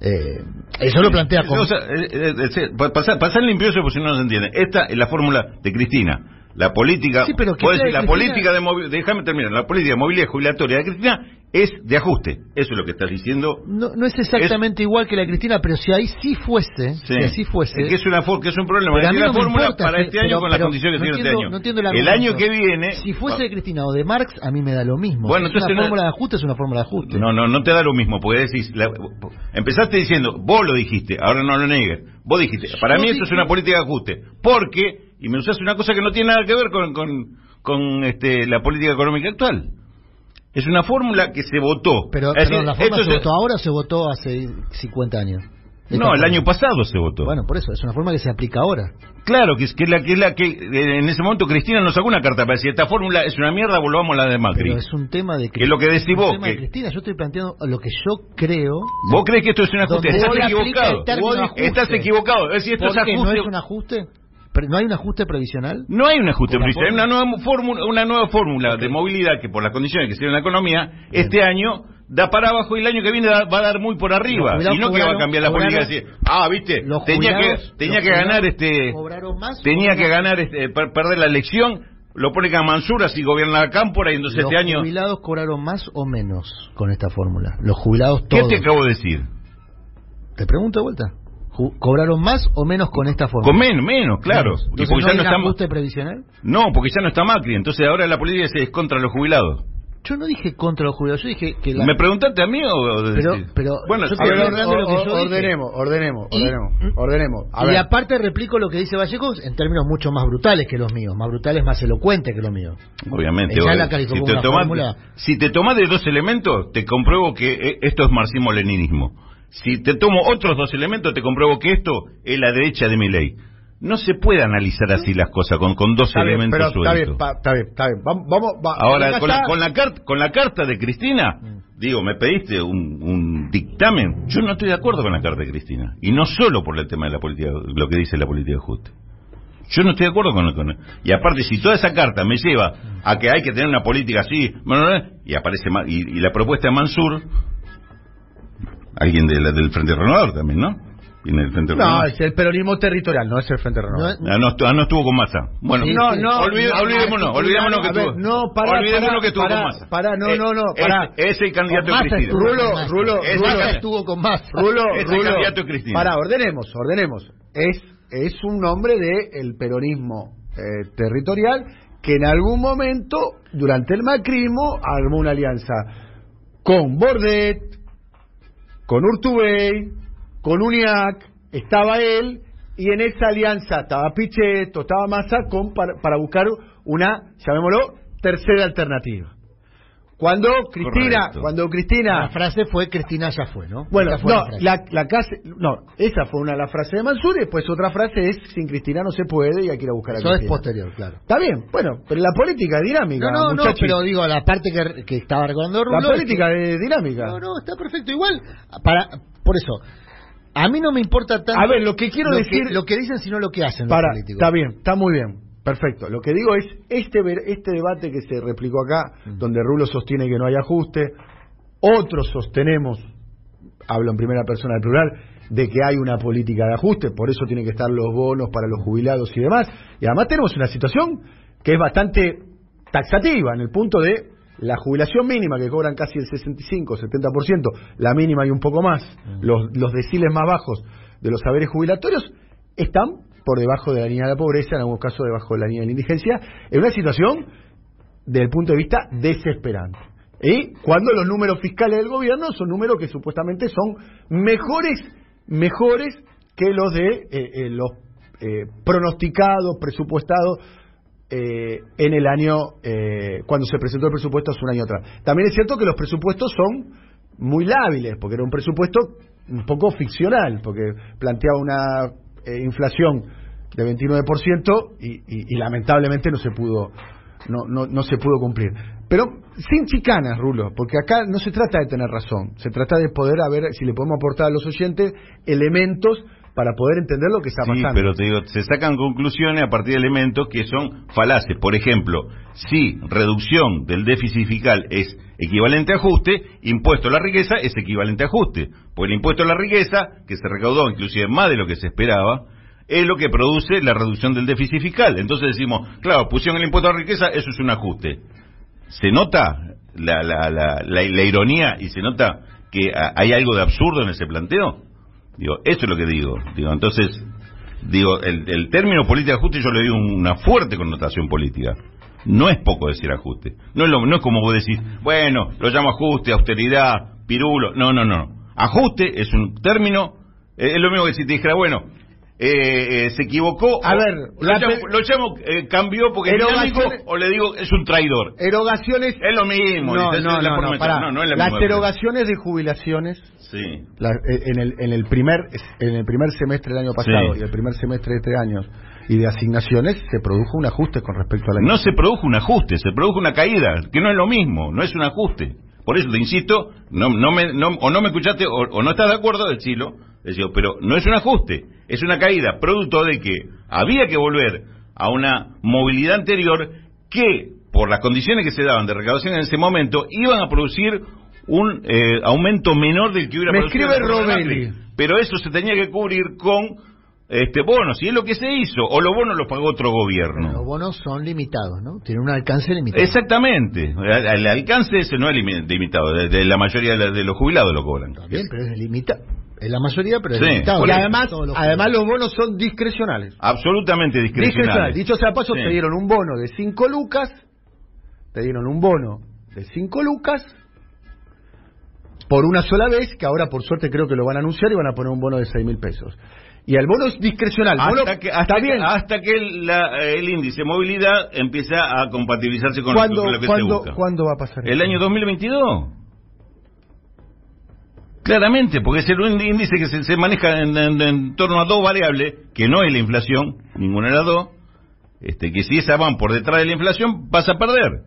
Eh, eso lo plantea como... O sea, eh, eh, eh, pa- pasar, pasar limpioso porque si no no se entiende. Esta es la fórmula de Cristina. La política, Sí, pero puedo decir, la Cristina- política de movilidad, déjame terminar, la política de movilidad jubilatoria de Cristina es de ajuste. Eso es lo que estás diciendo. No, no es exactamente igual que la Cristina, pero si ahí sí fuese, Sí. si así fuese, Es que es, una, que es un problema. Pero a Es mí no fórmula importa, para este año pero- con las condiciones que no tiene este año. no entiendo el año que viene. si fuese de Cristina o de Marx, a mí me da lo mismo. Bueno, Si es entonces una fórmula de ajuste es una fórmula de ajuste. No, no, no te da lo mismo, porque decís, la- empezaste diciendo, vos lo dijiste, ahora no lo niegues, vos dijiste, para Yo mí esto es una política de ajuste, porque, y me usás una cosa que no tiene nada que ver con, con, con, este, la política económica actual. Es una fórmula que se votó. Pero, perdón, decir, ¿la fórmula esto se se- votó ahora o se votó hace 50 años? No, el año pasado se votó. Bueno, por eso, es una forma que se aplica ahora. Claro, que es, que la que es la que eh, en ese momento Cristina nos sacó una carta para decir esta fórmula es una mierda, volvamos a la de Macri. Pero es un tema de Que es lo que decís vos, de que- Cristina, yo estoy planteando lo que yo creo. ¿Vos crees que esto es un ajuste? Estás equivocado. ajuste. Estás equivocado. Es decir, esto es ¿Por qué no ajuste. es un ajuste? ¿No hay un ajuste previsional? No hay un ajuste previsional, hay una nueva fórmula, una nueva fórmula de movilidad que por las condiciones que se en la economía, este año da para abajo y el año que viene va a dar muy por arriba. Los Y no que va a cambiar la política decir, ah, viste, Los tenía jubilados- que tenía los que ganar este más tenía que ganar este per- perder la elección, lo pone a Mansura si gobierna la Cámpora y entonces Los este año jubilados cobraron más o menos con esta fórmula. Los jubilados ¿Qué todos. te acabo de decir? Te pregunto de vuelta. ¿Cobraron más o menos con esta fórmula? Con menos, menos, claro. Menos. Entonces, porque ¿no ya hay no un está ajuste previsional? No, porque ya no está Macri, entonces ahora la política se es contra los jubilados. Yo no dije contra los jubilados, yo dije que la... ¿Me preguntaste a mí o, o Pero- pero bueno, yo ver, de lo que yo ordenemos, ordenemos, Y- ordenemos, ordenemos. A y ver, aparte replico lo que dice Vallejos en términos mucho más brutales que los míos, más brutales, más elocuentes que los míos. Obviamente. Ya la si, te una tomás, fórmula. si te tomás de dos elementos, te compruebo que eh, esto es marxismo-leninismo. Si te tomo otros dos elementos, te compruebo que esto es la derecha de mi ley. No se puede analizar así las cosas con, con dos está bien, elementos pero está bien, pa- está bien, está bien. Vamos, vamos, va- Ahora, con la, con, la carta, con la carta de Cristina, Mm. digo, me pediste un, un dictamen. Yo no estoy de acuerdo con la carta de Cristina. Y no solo por el tema de la política, lo que dice la política de ajuste. Yo no estoy de acuerdo con, con Y aparte, si toda esa carta me lleva a que hay que tener una política así, y aparece y, y la propuesta de Mansur, alguien de la- del Frente Renovador también, ¿no? Viene del Frente No, Renovador. es el peronismo territorial, no es el Frente Renovador. No, Ah, no, estu- ah, no estuvo con masa. Bueno, Sí, no, sí. no, olvid- no, olvidémonos, no, olvidémonos que a ver, tuvo. no, pará, olvidémonos pará, que estuvo pará, con masa. pará, no, Eh, no, no, es- pará. Es, el candidato Massa de Cristina. estuvo Rulo, Massa. Rulo, Es Rulo, estuvo con más. Rulo, Es el Rulo. candidato de Cristina. Pará, ordenemos, ordenemos. Es, es un nombre del el peronismo eh, territorial que en algún momento, durante el macrismo, armó una alianza con Bordet, con Urtubey, con UNIAC, estaba él, y en esa alianza estaba Pichetto, estaba Massa, con, para, para buscar una, llamémoslo, tercera alternativa. Cuando Cristina, Correcto. cuando La Cristina frase fue Cristina ya fue, ¿no? bueno, fue no, la, la casa, no, esa fue una la frase de Mansur y después otra frase es sin Cristina no se puede y hay que ir a buscar a Eso es posterior, claro. Está bien, bueno, pero la política es dinámica, No, no, no, pero digo, la parte que, que estaba recordando Rulo... la es política que- es dinámica. No, no, está perfecto. Igual, para, por eso, a mí no me importa tanto... A ver, lo que quiero lo decir- Que, lo que dicen, sino lo que hacen Para, los políticos. está bien, está muy bien, perfecto. Lo que digo es, este, este debate que se replicó acá, Mm. donde Rulo sostiene que no hay ajuste, otros sostenemos, hablo en primera persona del plural, de que hay una política de ajuste, por eso tienen que estar los bonos para los jubilados y demás. Y además tenemos una situación que es bastante taxativa en el punto de la jubilación mínima, que cobran casi el 65, 70%, la mínima y un poco más, los, los deciles más bajos de los saberes jubilatorios, están por debajo de la línea de la pobreza, en algunos casos debajo de la línea de la indigencia, en una situación desde el punto de vista desesperante. Y cuando los números fiscales del gobierno son números que supuestamente son mejores, mejores que los de eh, eh, los eh, pronosticados, presupuestados eh, en el año, eh, cuando se presentó el presupuesto hace un año atrás. También es cierto que los presupuestos son muy lábiles, porque era un presupuesto un poco ficcional, porque planteaba una eh, inflación de 29% y, y, y lamentablemente no se pudo no, no, no se pudo cumplir. Pero sin chicanas, Rulo, porque acá no se trata de tener razón, se trata de poder a ver si le podemos aportar a los oyentes elementos para poder entender lo que está Sí, pasando. pero te digo, se sacan conclusiones a partir de elementos que son falaces. Por ejemplo, si reducción del déficit fiscal es equivalente a ajuste, impuesto a la riqueza es equivalente a ajuste. Porque el impuesto a la riqueza, que se recaudó inclusive más de lo que se esperaba, es lo que produce la reducción del déficit fiscal. Entonces decimos, claro, pusieron el impuesto a la riqueza, eso es un ajuste. ¿Se nota la, la, la, la, la ironía y se nota que hay algo de absurdo en ese planteo? Digo, eso es lo que digo. Digo, entonces, digo, el, el término política de ajuste yo le doy una fuerte connotación política. No es poco decir ajuste. No es, lo, no es como vos decís, bueno, lo llamo ajuste, austeridad, pirulo. No, no, no. Ajuste es un término, eh, es lo mismo que si te dijera, bueno, eh, eh, se equivocó. A ver, lo la llamo, pe- lo llamo, eh, cambió porque es Erogaciones- dinámico, o le digo es un traidor. Erogaciones. Es lo mismo. No, dice, no, es la no, no, no, no es la Las erogaciones de jubilaciones Sí. la- eh, en, el, en el primer en el primer semestre del año pasado Sí. y el primer semestre de este año y de asignaciones se produjo un ajuste con respecto al año No se produjo un ajuste, se produjo una caída, que no es lo mismo, no es un ajuste. Por eso te insisto, no, no me, no- o no me escuchaste o, o no estás de acuerdo, decilo, decilo, pero no es un ajuste, es una caída producto de que había que volver a una movilidad anterior que, por las condiciones que se daban de recaudación en ese momento, iban a producir un eh, aumento menor del que hubiera Me producido escribe Robelli. Pero eso se tenía que cubrir con este bonos, y es lo que se hizo, o los bonos los pagó otro gobierno. Los bonos son limitados, ¿no? Tienen un alcance limitado. Exactamente, el, el alcance ese no es limi- limitado, de, de la mayoría de, los jubilados lo cobran. Bien, pero es limitado. Es la mayoría, pero Sí, limitado. Y además, los además los bonos son discrecionales. Absolutamente Discrecionales. discrecionales. Dicho sea de paso, Sí. te dieron un bono de 5 lucas, te dieron un bono de 5 lucas por una sola vez, que ahora por suerte creo que lo van a anunciar y van a poner un bono de 6 mil pesos. Y el bono es discrecional. Bono- Hasta que, hasta está bien. hasta que el, la- el índice de movilidad empieza a compatibilizarse con ¿Cuándo, lo que se cuándo- busca. cuándo va a pasar El eso? año 2022. Claramente, porque es el índice que se, se maneja en, en- en torno a dos variables, que no es la inflación, ninguna de las dos, este, que si esas van por detrás de la inflación, vas a perder.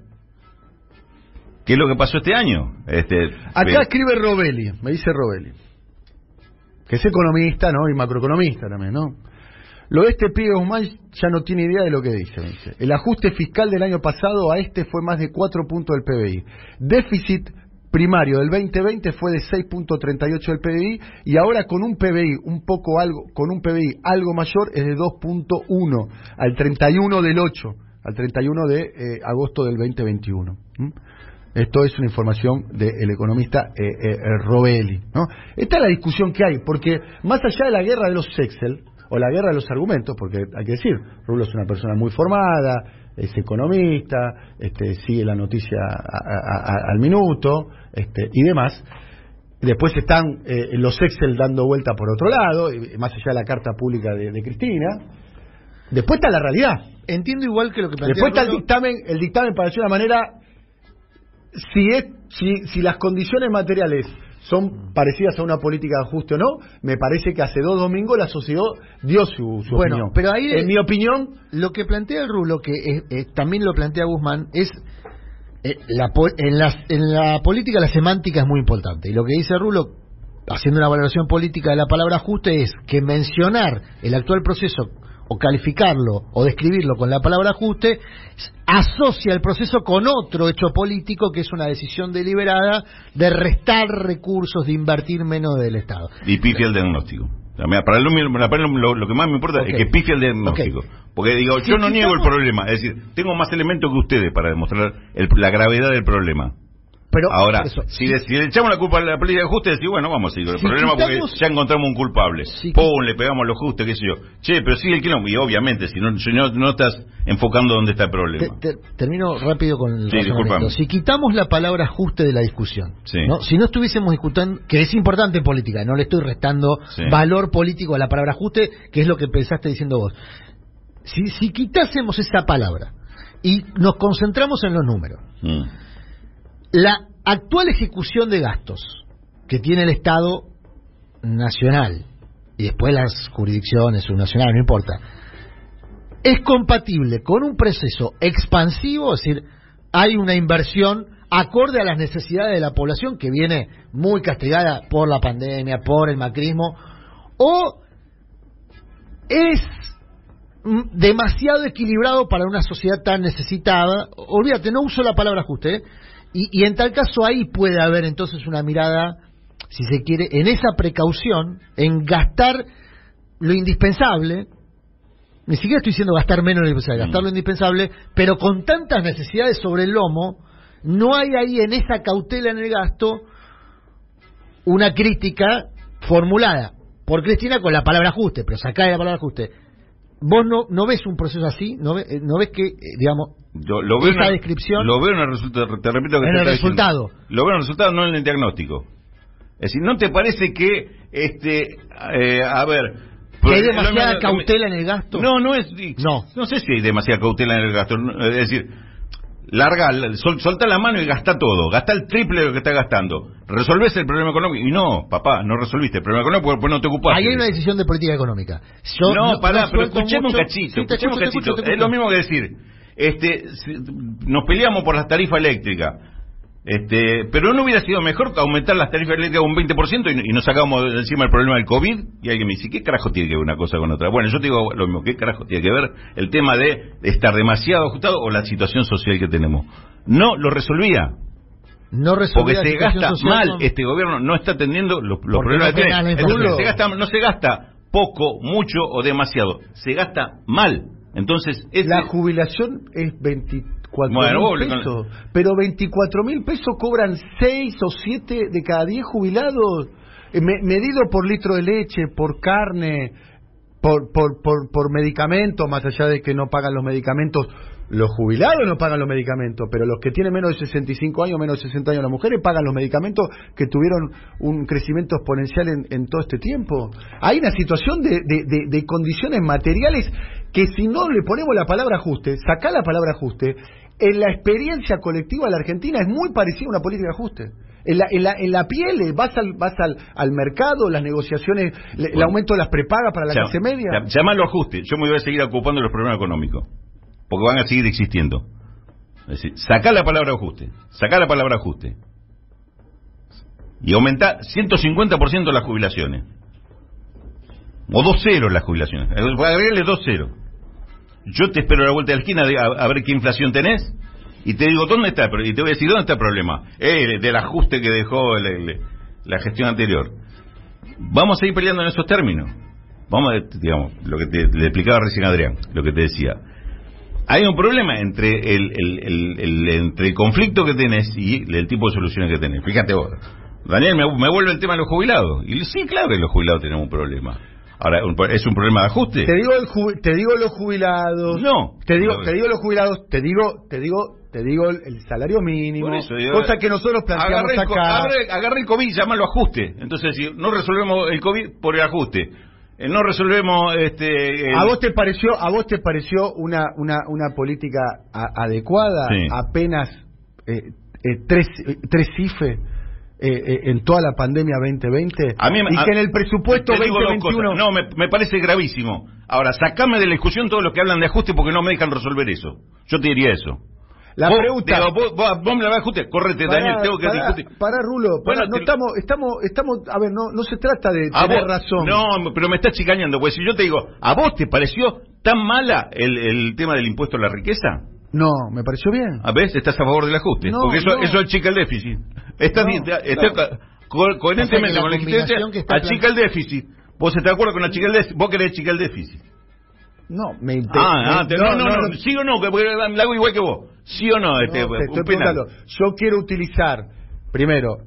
¿Qué es lo que pasó este año? Este, Acá pero- escribe Robelli, me dice Robelli, que es economista, ¿no? Y macroeconomista también, ¿no? Lo de este pibe Guzmán ya no tiene idea de lo que dice, me dice. El ajuste fiscal del año pasado a este fue más de 4 puntos del PBI. Déficit primario del 2020 fue de 6.38 del PBI y ahora con un PBI un poco algo con un PBI algo mayor es de 2.1 al 31 del 8, al 31 de eh, agosto del 2021. ¿m? Esto es una información del economista eh, eh, eh, Robelli. Esta es la discusión que hay, porque más allá de la guerra de los Excel, o la guerra de los argumentos, porque hay que decir, Rulo es una persona muy formada, es economista, este, sigue la noticia a- a- a- al minuto este, y demás. Después están eh, los Excel dando vuelta por otro lado, más allá de la carta pública de, de Cristina. Después está la realidad. Entiendo igual que lo que plantea Después está el dictamen, el dictamen para decir una manera, si, es, si, si las condiciones materiales son parecidas a una política de ajuste o no, me parece que hace dos domingos la sociedad dio su, su Bueno, opinión. pero ahí- en mi opinión, Lo que plantea el Rulo, que es- eh, también lo plantea Guzmán, es eh, la, en, las- en la política la semántica es muy importante. Y lo que dice Rulo, haciendo una valoración política de la palabra ajuste, es que mencionar el actual proceso o calificarlo o describirlo con la palabra ajuste asocia el proceso con otro hecho político que es una decisión deliberada de restar recursos, de invertir menos del Estado. Y pifia el diagnóstico. Para, lo, lo- lo que más me importa es que pifia el diagnóstico. Porque digo, yo no niego el problema. Es decir, tengo más elementos que ustedes para demostrar el- la gravedad del problema. Pero Ahora, eso, si, le, si le echamos la culpa a la política de ajuste, decir, bueno, vamos a seguir con el Si problema quitamos- porque ya encontramos un culpable. Si Pum, le pegamos los ajustes, qué sé yo. Che, pero sigue el quilombo. Y obviamente, si no, si no, no estás enfocando dónde está el problema. Te- te- termino rápido con el Sí. Si quitamos la palabra ajuste de la discusión, Sí. ¿no? si no estuviésemos discutiendo, que es importante en política, no le estoy restando Sí. valor político a la palabra ajuste, que es lo que pensaste diciendo vos. Si, si quitásemos esa palabra y nos concentramos en los números, Mm. La actual ejecución de gastos que tiene el Estado nacional y después las jurisdicciones subnacionales, no importa, es compatible con un proceso expansivo, es decir, hay una inversión acorde a las necesidades de la población que viene muy castigada por la pandemia, por el macrismo, o es demasiado equilibrado para una sociedad tan necesitada. Olvídate, no uso la palabra ajuste. ¿eh? Y, y en tal caso ahí puede haber entonces una mirada, si se quiere, en esa precaución, en gastar lo indispensable. Ni siquiera estoy diciendo gastar menos lo indispensable, gastar lo indispensable, pero con tantas necesidades sobre el lomo, no hay ahí en esa cautela en el gasto una crítica formulada por Cristina con la palabra ajuste, pero sacá de la palabra ajuste. ¿Vos no, no ves un proceso así? ¿No, ve- eh, no ves que, eh, digamos, Yo lo veo Esa en descripción- Lo veo en el resultado, te repito que En el diciendo. resultado. Lo veo en el resultado, no en el diagnóstico. Es decir, ¿no te parece que, este, eh, a ver... que hay demasiada cautela en el gasto? No, no es... No. No sé si hay demasiada cautela en el gasto. no, Es decir, larga, sol, solta la mano y gasta todo. Gasta el triple de lo que está gastando. ¿Resolvés el problema económico? Y no, papá, no resolviste el problema económico porque no te ocupaste. Ahí hay una decisión de política económica. Yo no, pará, pero escuchemos un cachito, Sí, escuchemos un cachito. escucho, Es lo mismo que decir, este, nos peleamos por las tarifas eléctricas. Este, pero no hubiera sido mejor aumentar las tarifas eléctricas un 20% y, y nos sacamos de encima el problema del COVID. Y alguien me dice, ¿qué carajo tiene que ver una cosa con otra? Bueno, yo te digo lo mismo, ¿qué carajo tiene que ver el tema de estar demasiado ajustado o la situación social que tenemos? No lo resolvía. No Porque resolvía la se gasta social, mal, no. este gobierno no está atendiendo los, los Porque problemas no que tiene. se gasta, no se gasta poco, mucho o demasiado, se gasta mal. Entonces, ese- La jubilación es 24 Bueno, vos mil pesos, pero 24 mil pesos cobran 6 o 7 de cada 10 jubilados, eh, me- medido por litro de leche, por carne, por, por, por, por medicamentos, más allá de que no pagan los medicamentos. Los jubilados no pagan los medicamentos, pero los que tienen menos de 65 años, menos de 60 años, las mujeres pagan los medicamentos que tuvieron un crecimiento exponencial en, en todo este tiempo. Hay una situación de, de- de- de condiciones materiales que si no le ponemos la palabra ajuste, saca la palabra ajuste, en la experiencia colectiva de la Argentina es muy parecida a una política de ajuste. En la, en la, en la piel, eh, vas, al, vas al, al mercado, las negociaciones, le- el aumento de las prepagas para la clase media. Llámalo ajuste. Yo me voy a seguir ocupando de los problemas económicos. Porque van a seguir existiendo. Es decir, saca la palabra ajuste. Saca la palabra ajuste. Y aumenta 150% las jubilaciones. O dos ceros las jubilaciones. Agregarle dos ceros. Yo te espero la vuelta de la esquina a, ver qué inflación tenés. Y te digo, ¿dónde está? Y te voy a decir, ¿dónde está el problema? Eh, del ajuste que dejó el- la gestión anterior. Vamos a ir peleando en esos términos. Vamos a, digamos, lo que te, le explicaba recién Adrián, lo que te decía. Hay un problema entre el- entre el conflicto que tenés y el tipo de soluciones que tenés. Fíjate vos, Daniel, me, me vuelve el tema de los jubilados. Y sí, claro que los jubilados tenemos un problema. Ahora, un- ¿es un problema de ajuste? Te digo, el ju- te digo los jubilados. No. Te digo, No. te digo los jubilados, te digo, te digo, te digo el, el salario mínimo. Por eso, digo, cosa que nosotros planteamos agarré acá. agarré, agarré el COVID, llamalo ajuste. Entonces, si no resolvemos el COVID por el ajuste, eh, no resolvemos este. el- ¿A vos te pareció, a vos te pareció una, una, una política a- adecuada? Sí. Apenas eh, eh, tres, eh, tres CIFE eh, eh, en toda la pandemia 2020 A mí y a- que en el presupuesto te digo dos 2021 cosas. No, me, me parece gravísimo. Ahora, sacame de la discusión todos los que hablan de ajuste porque no me dejan resolver eso. Yo te diría eso. la Vos, pregunta digo, vos, vos- vos me la vas a ajuste, correte, Daniel, tengo que discutir. para, Rulo, Bueno, pará, no te- estamos, estamos, estamos, a ver, no, no se trata de A tener razón. No, pero me estás chicañando, pues si yo te digo, ¿a vos te pareció tan mala el, el tema del impuesto a la riqueza? No, me pareció bien. ¿A ves? Estás a favor del ajuste. No, porque eso, no. eso achica el déficit. Estás, No, está- co- co- coherentemente con la existencia, achica el déficit. ¿Vos estás de acuerdo con achicar el déficit? ¿Vos querés achicar el déficit? No, me Ah, ah, me- no, no, no, ¿sí o no? Que porque la hago igual que vos. ¿Sí o no? Este, te estoy preguntando. Yo quiero utilizar, primero,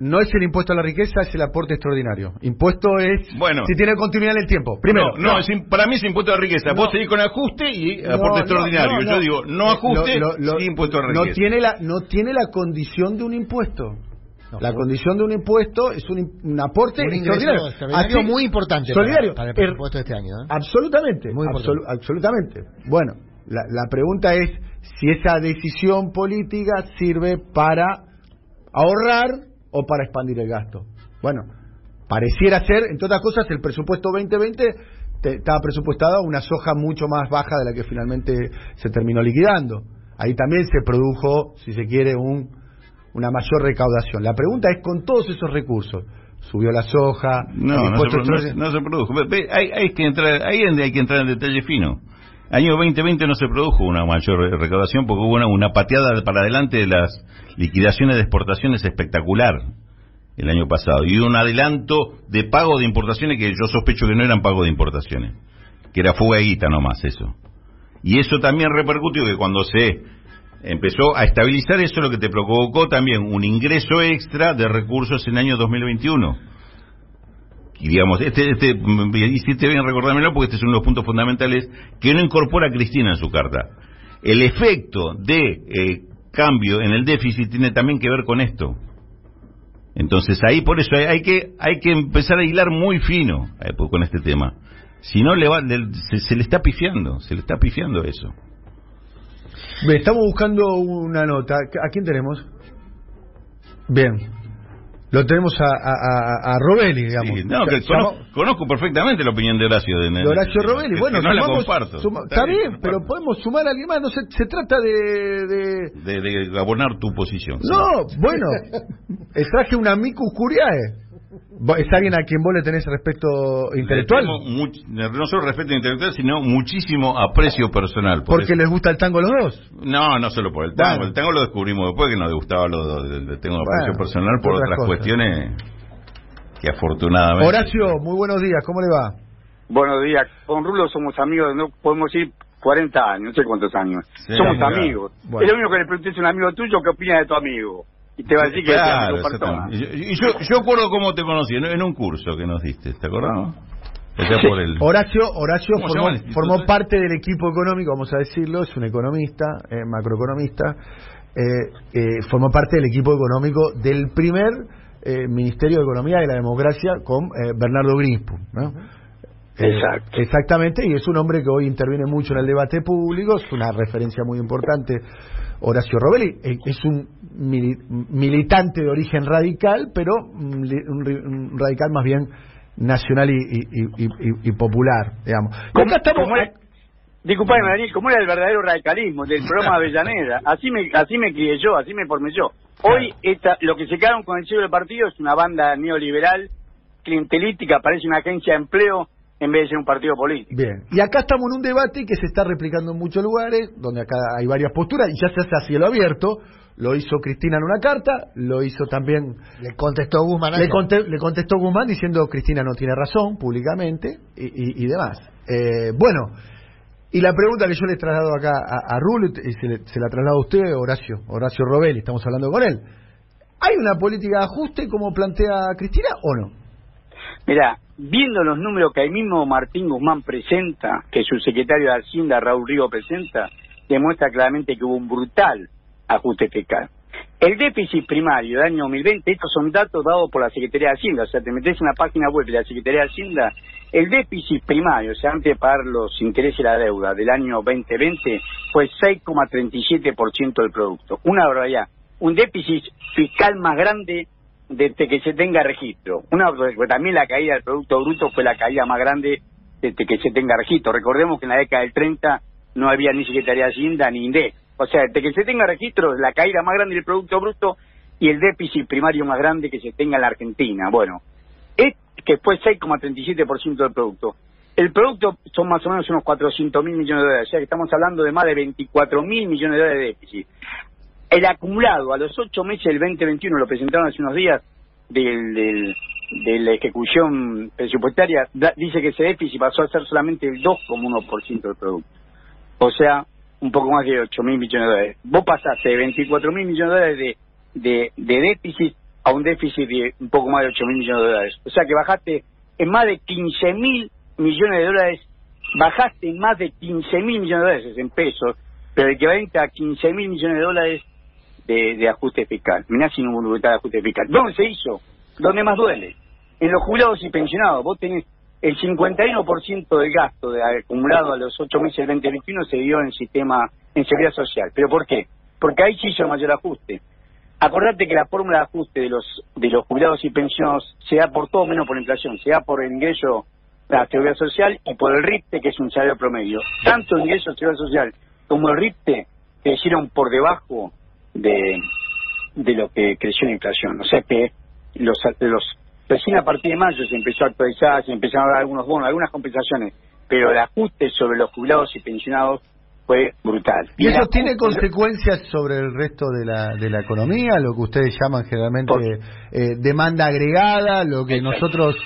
no es el impuesto a la riqueza, es el aporte extraordinario. Impuesto es Bueno. si tiene continuidad en el tiempo. Primero, no, no, es para mí es impuesto a la riqueza. No. Vos seguís con ajuste y No, aporte no, extraordinario. no, no. Yo digo, no ajuste, lo- lo- sí impuesto a la no riqueza. tiene la no tiene la condición de un impuesto. la condición de un impuesto es un, aporte Un extraordinario, extraordinario muy importante para- solidario para el Er- presupuesto de este año, ¿eh? Absolutamente, Muy importante. absolu- absolutamente. Bueno, la, la pregunta es si esa decisión política sirve para ahorrar o para expandir el gasto. Bueno, pareciera ser, entre otras cosas, el presupuesto 2020 te- estaba presupuestada una soja mucho más baja de la que finalmente se terminó liquidando. Ahí también se produjo, si se quiere, un, una mayor recaudación. La pregunta es, con todos esos recursos, subió la soja, No, no se, no, no se produjo. Hay, hay que entrar, ahí hay que entrar en detalle fino. Año 2020 no se produjo una mayor recaudación porque hubo una, una pateada para adelante de las liquidaciones de exportaciones espectacular el año pasado y un adelanto de pago de importaciones que yo sospecho que no eran pago de importaciones, que era fuga de guita nomás eso. Y eso también repercutió que cuando se empezó a estabilizar eso lo que te provocó también un ingreso extra de recursos en el año 2021. Y digamos, este, este, mm, hiciste bien recordármelo porque este es uno de los puntos fundamentales que no incorpora Cristina en su carta. El efecto de eh, cambio en el déficit tiene también que ver con esto. Entonces ahí por eso hay, hay que hay que empezar a hilar muy fino eh, pues, con este tema. Si no le va, le- se, se le está pifiando, se le está pifiando eso. Estamos buscando una nota. ¿A quién tenemos? Bien. Lo tenemos a, a, a, a Robelli, digamos. Sí, no, que conozco, conozco perfectamente la opinión de Horacio. De, de Horacio Robelli. Bueno, no la sumamos- comparto. suma- está bien, pero podemos sumar a alguien más. No se, se trata de, de- De, de abonar tu posición. No, bueno, eh, traje un amicus curiae. ¿Es alguien a quien vos le tenés respeto Le intelectual? much- no solo respeto intelectual, sino muchísimo aprecio personal. por Porque eso. les gusta el tango a los dos. No, no solo por el tango. Bueno. El tango lo descubrimos después que nos gustaba lo de, de- tengo aprecio Bueno, personal por otras otras cosas. cuestiones que afortunadamente. Horacio, muy buenos días, ¿cómo le va? Buenos días. Con Rulo somos amigos, no podemos ir 40 años, no sé cuántos años. Sí, somos amigos. Bueno. Es lo único que le pregunté a un amigo tuyo, ¿qué opina de tu amigo? Y te va a decir que Claro. Y yo, yo, acuerdo cómo te conocí, en, en un curso que nos diste, ¿te acordás? O sea, Sí. por el... Horacio, Horacio ¿Cómo se formó, parte del equipo económico, vamos a decirlo, es un economista, eh, macroeconomista, eh, eh, formó parte del equipo económico del primer eh, Ministerio de Economía y la Democracia con eh, Bernardo Grinspoon. ¿no? Eh, Exacto. exactamente, y es un hombre que hoy interviene mucho en el debate público, es una referencia muy importante. Horacio Robelli eh, es un mili- militante de origen radical, pero un, un radical más bien nacional y, y- y- popular, digamos. ¿Cómo- acá estamos, cómo era- Disculpame, Daniel, ¿cómo era el verdadero radicalismo del programa Avellaneda? Así me, así me crié yo, así me formé yo. Hoy esta, lo que se quedaron con el sello del partido es una banda neoliberal, clientelística, parece una agencia de empleo en vez de ser un partido político. Bien, y acá estamos en un debate que se está replicando en muchos lugares, donde acá hay varias posturas, y ya se hace a cielo abierto. Lo hizo Cristina en una carta, lo hizo también Le contestó Guzmán. Le, ayer. conte- le contestó Guzmán diciendo Cristina no tiene razón públicamente y, y- y demás. Eh, bueno, y la pregunta que yo le traslado acá a, a Rulo, y se, le- se la traslado a usted, Horacio, Horacio Robelli, estamos hablando con él. ¿Hay una política de ajuste como plantea Cristina o no? Mira, viendo los números que ahí mismo Martín Guzmán presenta, que su secretario de Hacienda, Raúl Rigo, presenta, demuestra claramente que hubo un brutal ajuste fiscal. El déficit primario del año 2020, estos son datos dados por la Secretaría de Hacienda, o sea, te metes en la página web de la Secretaría de Hacienda, el déficit primario, o sea, antes de pagar los intereses y la deuda del año 2020, fue 6,37% del producto. Una barbaridad. Un déficit fiscal más grande desde que se tenga registro. Una, también la caída del Producto Bruto fue la caída más grande desde que se tenga registro. Recordemos que en la década del 30 no había ni Secretaría de Hacienda ni INDEC. O sea, desde que se tenga registro, la caída más grande del Producto Bruto y el déficit primario más grande que se tenga en la Argentina. Bueno, es que fue 6,37% del producto. El producto son más o menos unos 400 mil millones de dólares, o sea que estamos hablando de más de 24 mil millones de dólares de déficit. El acumulado a los ocho meses del 2021, lo presentaron hace unos días, del, del- de la ejecución presupuestaria, dice que ese déficit pasó a ser solamente el 2,1% del producto. O sea, un poco más de 8 mil millones de dólares. Vos pasaste de 24 mil millones de dólares de, de, déficit a un déficit de un poco más de 8 mil millones de dólares. O sea que bajaste en más de 15 mil millones de dólares, bajaste en más de 15 mil millones de dólares en pesos, pero equivalente a 15 mil millones de dólares de, de ajuste fiscal. Mirá si no hubo voluntad de ajuste fiscal. ¿Dónde se hizo? ¿Dónde más duele? En los jubilados y pensionados. Vos tenés el 51% del gasto de, acumulado a los 8 meses del 2021 se dio en el sistema, en seguridad social. ¿Pero por qué? Porque ahí se hizo mayor ajuste. Acordate que la fórmula de ajuste de los de los jubilados y pensionados se da por todo menos por inflación, se da por el ingreso de la seguridad social y por el RIPTE, que es un salario promedio. Tanto el ingreso de seguridad social como el RIPTE crecieron por debajo de, de lo que creció la inflación. O sea que los, los recién a partir de mayo se empezó a actualizar, se empezaron a dar algunos bonos, algunas compensaciones, pero el ajuste sobre los jubilados y pensionados fue brutal. ¿Y eso tiene consecuencias sobre el resto de la, de la economía? Lo que ustedes llaman generalmente eh, demanda agregada, lo que nosotros,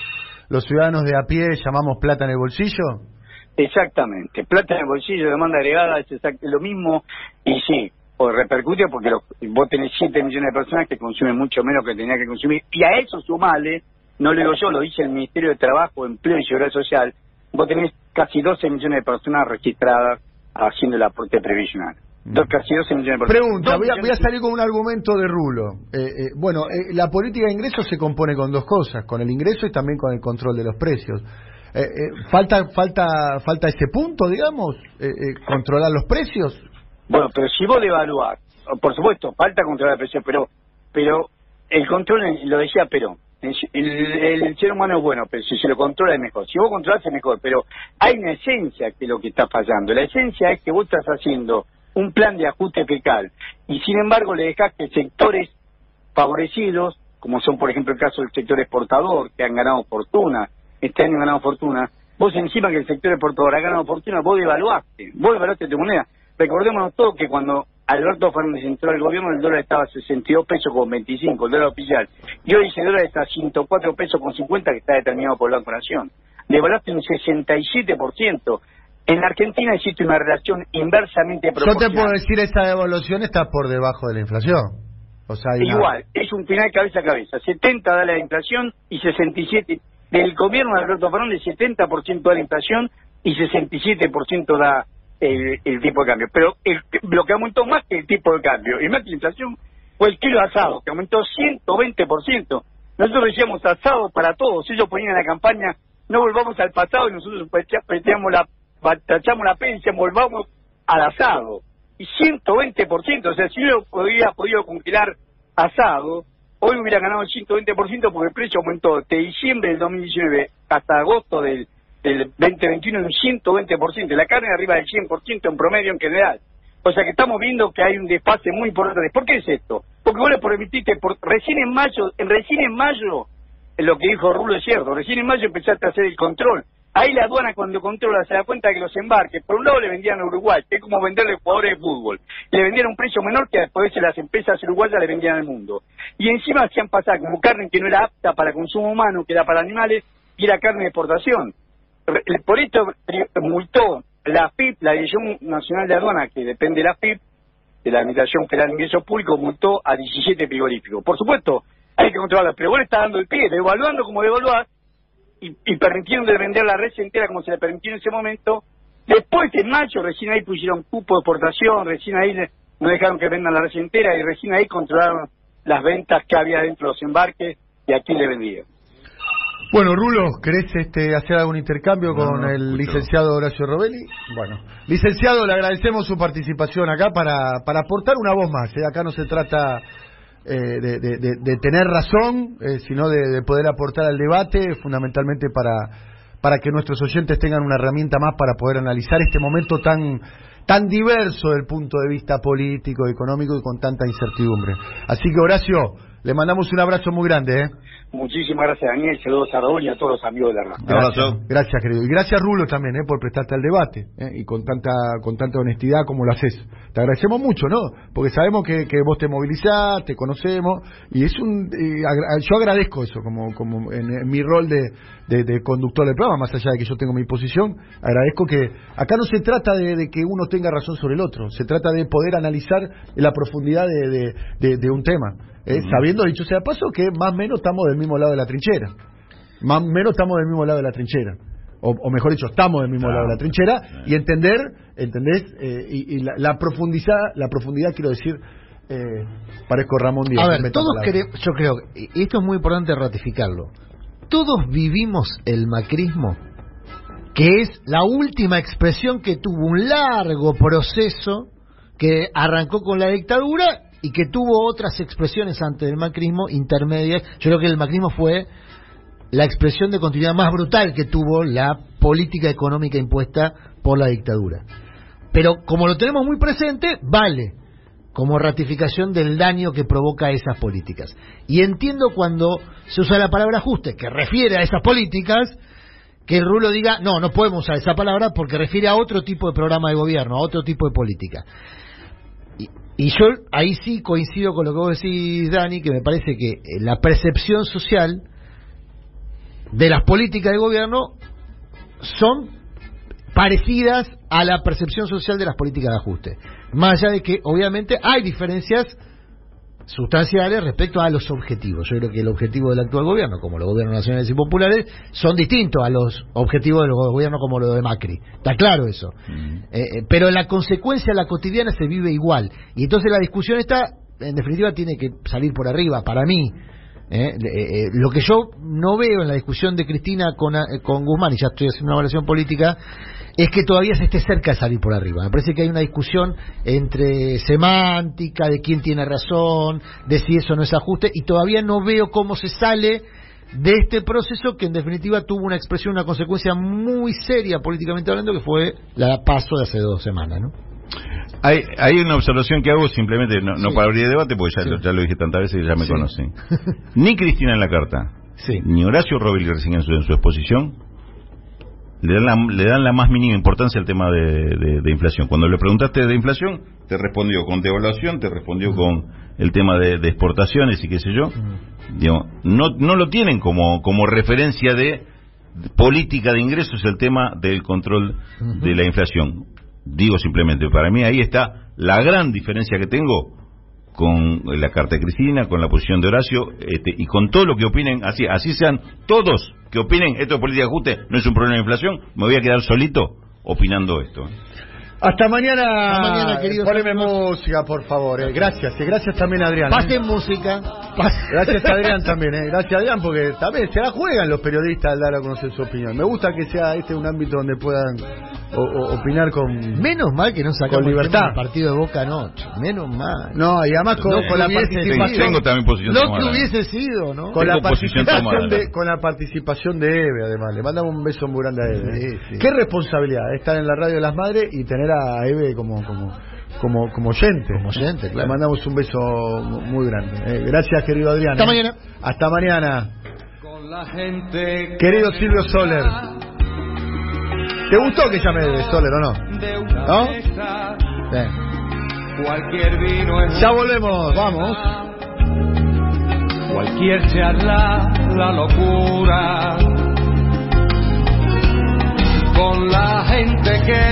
los ciudadanos de a pie, llamamos plata en el bolsillo. Exactamente, plata en el bolsillo, demanda agregada, es lo mismo, y sí, o repercute porque lo- vos tenés 7 millones de personas que consumen mucho menos que tenía que consumir, y a eso sumale, no lo digo yo, lo dice el Ministerio de Trabajo, Empleo y Seguridad Social, vos tenés casi 12 millones de personas registradas haciendo el aporte previsional. Dos, casi 12 millones de personas. Pregunta, voy a, voy a salir con un argumento de Rulo. Eh, eh, bueno, eh, la política de ingresos se compone con dos cosas, con el ingreso y también con el control de los precios. Eh, eh, falta falta falta ese punto, digamos, eh, eh, controlar los precios. Bueno, pero si vos devaluás, por supuesto, falta controlar el precio, pero pero el control, lo decía Perón, el, ser humano es bueno, pero si se lo controla es mejor. Si vos controlás es mejor, pero hay una esencia que es lo que está fallando. La esencia es que vos estás haciendo un plan de ajuste fiscal y sin embargo le dejás que sectores favorecidos, como son por ejemplo el caso del sector exportador, que han ganado fortuna, este año han ganado fortuna, vos encima que el sector exportador ha ganado fortuna, vos devaluaste, vos devaluaste tu moneda. Recordémonos todo que cuando Alberto Fernández entró al gobierno el dólar estaba a 62 pesos con 25, el dólar oficial, y hoy ese dólar está a 104 pesos con 50 que está determinado por la Banco Nación. Devaluaste un 67%. En la Argentina existe una relación inversamente Yo te proporcional. puedo decir, esta devaluación está por debajo de la inflación. O sea, una- Igual, es un final cabeza a cabeza. 70 da la inflación y 67. Del gobierno de Alberto Fernández, 70% da la inflación y 67% da el, tipo de cambio. Pero el, lo que aumentó más que el tipo de cambio y más que la inflación fue el kilo de asado, que aumentó 120%. Nosotros decíamos asado para todos. Ellos ponían en la campaña, no volvamos al pasado y nosotros peteamos la, tachamos la decíamos, volvamos al asado y 120%. O sea, si yo hubiera podido congelar asado, hoy hubiera ganado el 120% porque el precio aumentó de diciembre del 2019 hasta agosto del, del 2021 en un 120%. La carne arriba del 100% en promedio en general. O sea que estamos viendo que hay un desfase muy importante. ¿Por qué es esto? Porque vos le permitiste, por, recién en mayo, recién en mayo, lo que dijo Rulo es cierto, recién en mayo empezaste a hacer el control. Ahí la aduana cuando controla se da cuenta que los embarques, por un lado le vendían a Uruguay, que es como venderle jugadores de fútbol. Le vendían a un precio menor que después las empresas uruguayas le vendían al mundo. Y encima hacían pasar como carne que no era apta para consumo humano, que era para animales, y era carne de exportación. Por esto pri- multó la FIP, la Dirección Nacional de Aduana, que depende de la FIP, de la Administración Federal de Ingresos Públicos, multó a 17 frigoríficos. Por supuesto, hay que controlarlo, pero le estás dando el pie, devaluando como devaluás, y, y permitieron de vender la red entera como se le permitió en ese momento. Después en mayo, recién ahí pusieron cupo de exportación, recién ahí no dejaron que vendan la red entera y recién ahí controlaron las ventas que había dentro de los embarques y a quién le vendían. Bueno, Rulo, ¿querés este, hacer algún intercambio No, con no, el escucho. licenciado Horacio Robelli? Bueno, licenciado, le agradecemos su participación acá para, para aportar una voz más. ¿eh? Acá no se trata eh, de, de- de- de tener razón, eh, sino de, de poder aportar al debate, fundamentalmente para, para que nuestros oyentes tengan una herramienta más para poder analizar este momento tan tan diverso del punto de vista político, económico y con tanta incertidumbre. Así que Horacio, le mandamos un abrazo muy grande. ¿eh? Muchísimas gracias, Daniel. Saludos a Raúl y a todos los amigos de la radio. Abrazo. Gracias, querido. Y gracias, Rulo, también, ¿eh? por prestarte al debate ¿eh? y con tanta con tanta honestidad como lo haces. Te agradecemos mucho, ¿no? Porque sabemos que, que vos te movilizás, te conocemos y es un. y agra- yo agradezco eso como como en, en mi rol de, de- de conductor del programa, más allá de que yo tengo mi posición. Agradezco que acá no se trata de, de que uno tenga razón sobre el otro, se trata de poder analizar la profundidad de, de- de- de un tema. ¿Eh? Sabiendo, dicho sea paso, que más o menos estamos del mismo lado de la trinchera más o menos estamos del mismo lado de la trinchera. O, o mejor dicho, estamos del mismo Claro. lado de la trinchera y entender, ¿entendés? Eh, y y la, la profundidad, la profundidad quiero decir, eh, parezco Ramón Díaz. A ver, todos queremos, yo creo, y esto es muy importante ratificarlo, todos vivimos el macrismo, que es la última expresión que tuvo un largo proceso que arrancó con la dictadura y que tuvo otras expresiones antes del macrismo intermedias. Yo creo que el macrismo fue la expresión de continuidad más brutal que tuvo la política económica impuesta por la dictadura. Pero como lo tenemos muy presente, vale como ratificación del daño que provoca esas políticas. Y entiendo cuando se usa la palabra ajuste, que refiere a esas políticas, que el Rulo diga, no, no podemos usar esa palabra porque refiere a otro tipo de programa de gobierno, a otro tipo de política. Y, yo ahí sí coincido con lo que vos decís, Dani, que me parece que eh, la percepción social de las políticas de gobierno son parecidas a la percepción social de las políticas de ajuste. Más allá de que, obviamente, hay diferencias sustanciales respecto a los objetivos. Yo creo que el objetivo del actual gobierno, como los gobiernos nacionales y populares, son distintos a los objetivos del gobierno como los de Macri. Está claro eso. Eh, eh, pero la consecuencia, la cotidiana, se vive igual. Y entonces la discusión está, en definitiva, tiene que salir por arriba, para mí. Eh, eh, eh, lo que yo no veo en la discusión de Cristina con, eh, con Guzmán, y ya estoy haciendo una evaluación política, es que todavía se esté cerca de salir por arriba. Me parece que hay una discusión entre semántica, de quién tiene razón, de si eso no es ajuste, y todavía no veo cómo se sale de este proceso que en definitiva tuvo una expresión, una consecuencia muy seria políticamente hablando, que fue la paso de hace dos semanas, ¿no? Hay, hay una observación que hago simplemente, no, no Sí. para abrir debate, porque ya, Sí. lo, ya lo dije tantas veces y ya me Sí. conocen. Ni Cristina en la carta, ni Horacio recién en su, en su exposición, le dan, la, le dan la más mínima importancia al tema de, de- de inflación. Cuando le preguntaste de inflación, te respondió con devaluación, te respondió con el tema de, de exportaciones y qué sé yo. Digo, no, no lo tienen como, como referencia de política de ingresos el tema del control de la inflación. Digo simplemente, para mí ahí está la gran diferencia que tengo con la carta de Cristina, con la posición de Horacio este, y con todo lo que opinen, así, así sean todos que opinen, esto es política de ajuste, no es un problema de inflación, me voy a quedar solito opinando esto. Hasta mañana. Hasta mañana, queridos Poneme amigos. música, por favor. eh. Gracias. eh. Gracias también, Adrián. eh. Pasen música. Gracias a Adrián también, ¿eh? Gracias Adrián, porque también se la juegan los periodistas al dar a conocer su opinión. Me gusta que sea este un ámbito donde puedan o- o- opinar con... Menos mal que no sacamos Con libertad. partido de Boca anoche. Menos mal. No, y además con, No con la hubiese- participación... Tengo también posición Lo que hubiese sido, ¿no? Con la, participación tomada. de, con la participación de Eve, además. Le mandamos un beso muy grande a Eve. Sí, sí. Qué responsabilidad estar en la radio de las madres y tener a Eve como, como, como, como oyente. Como oyente. Le mandamos un beso muy grande. Eh, gracias, querido Adrián. Hasta mañana. Hasta mañana. Con la gente querido Silvio Soler. ¿Te gustó que llame de Soler o no? ¿No? Bien. Ya volvemos, vamos. Cualquier charla, la locura. Con la gente que.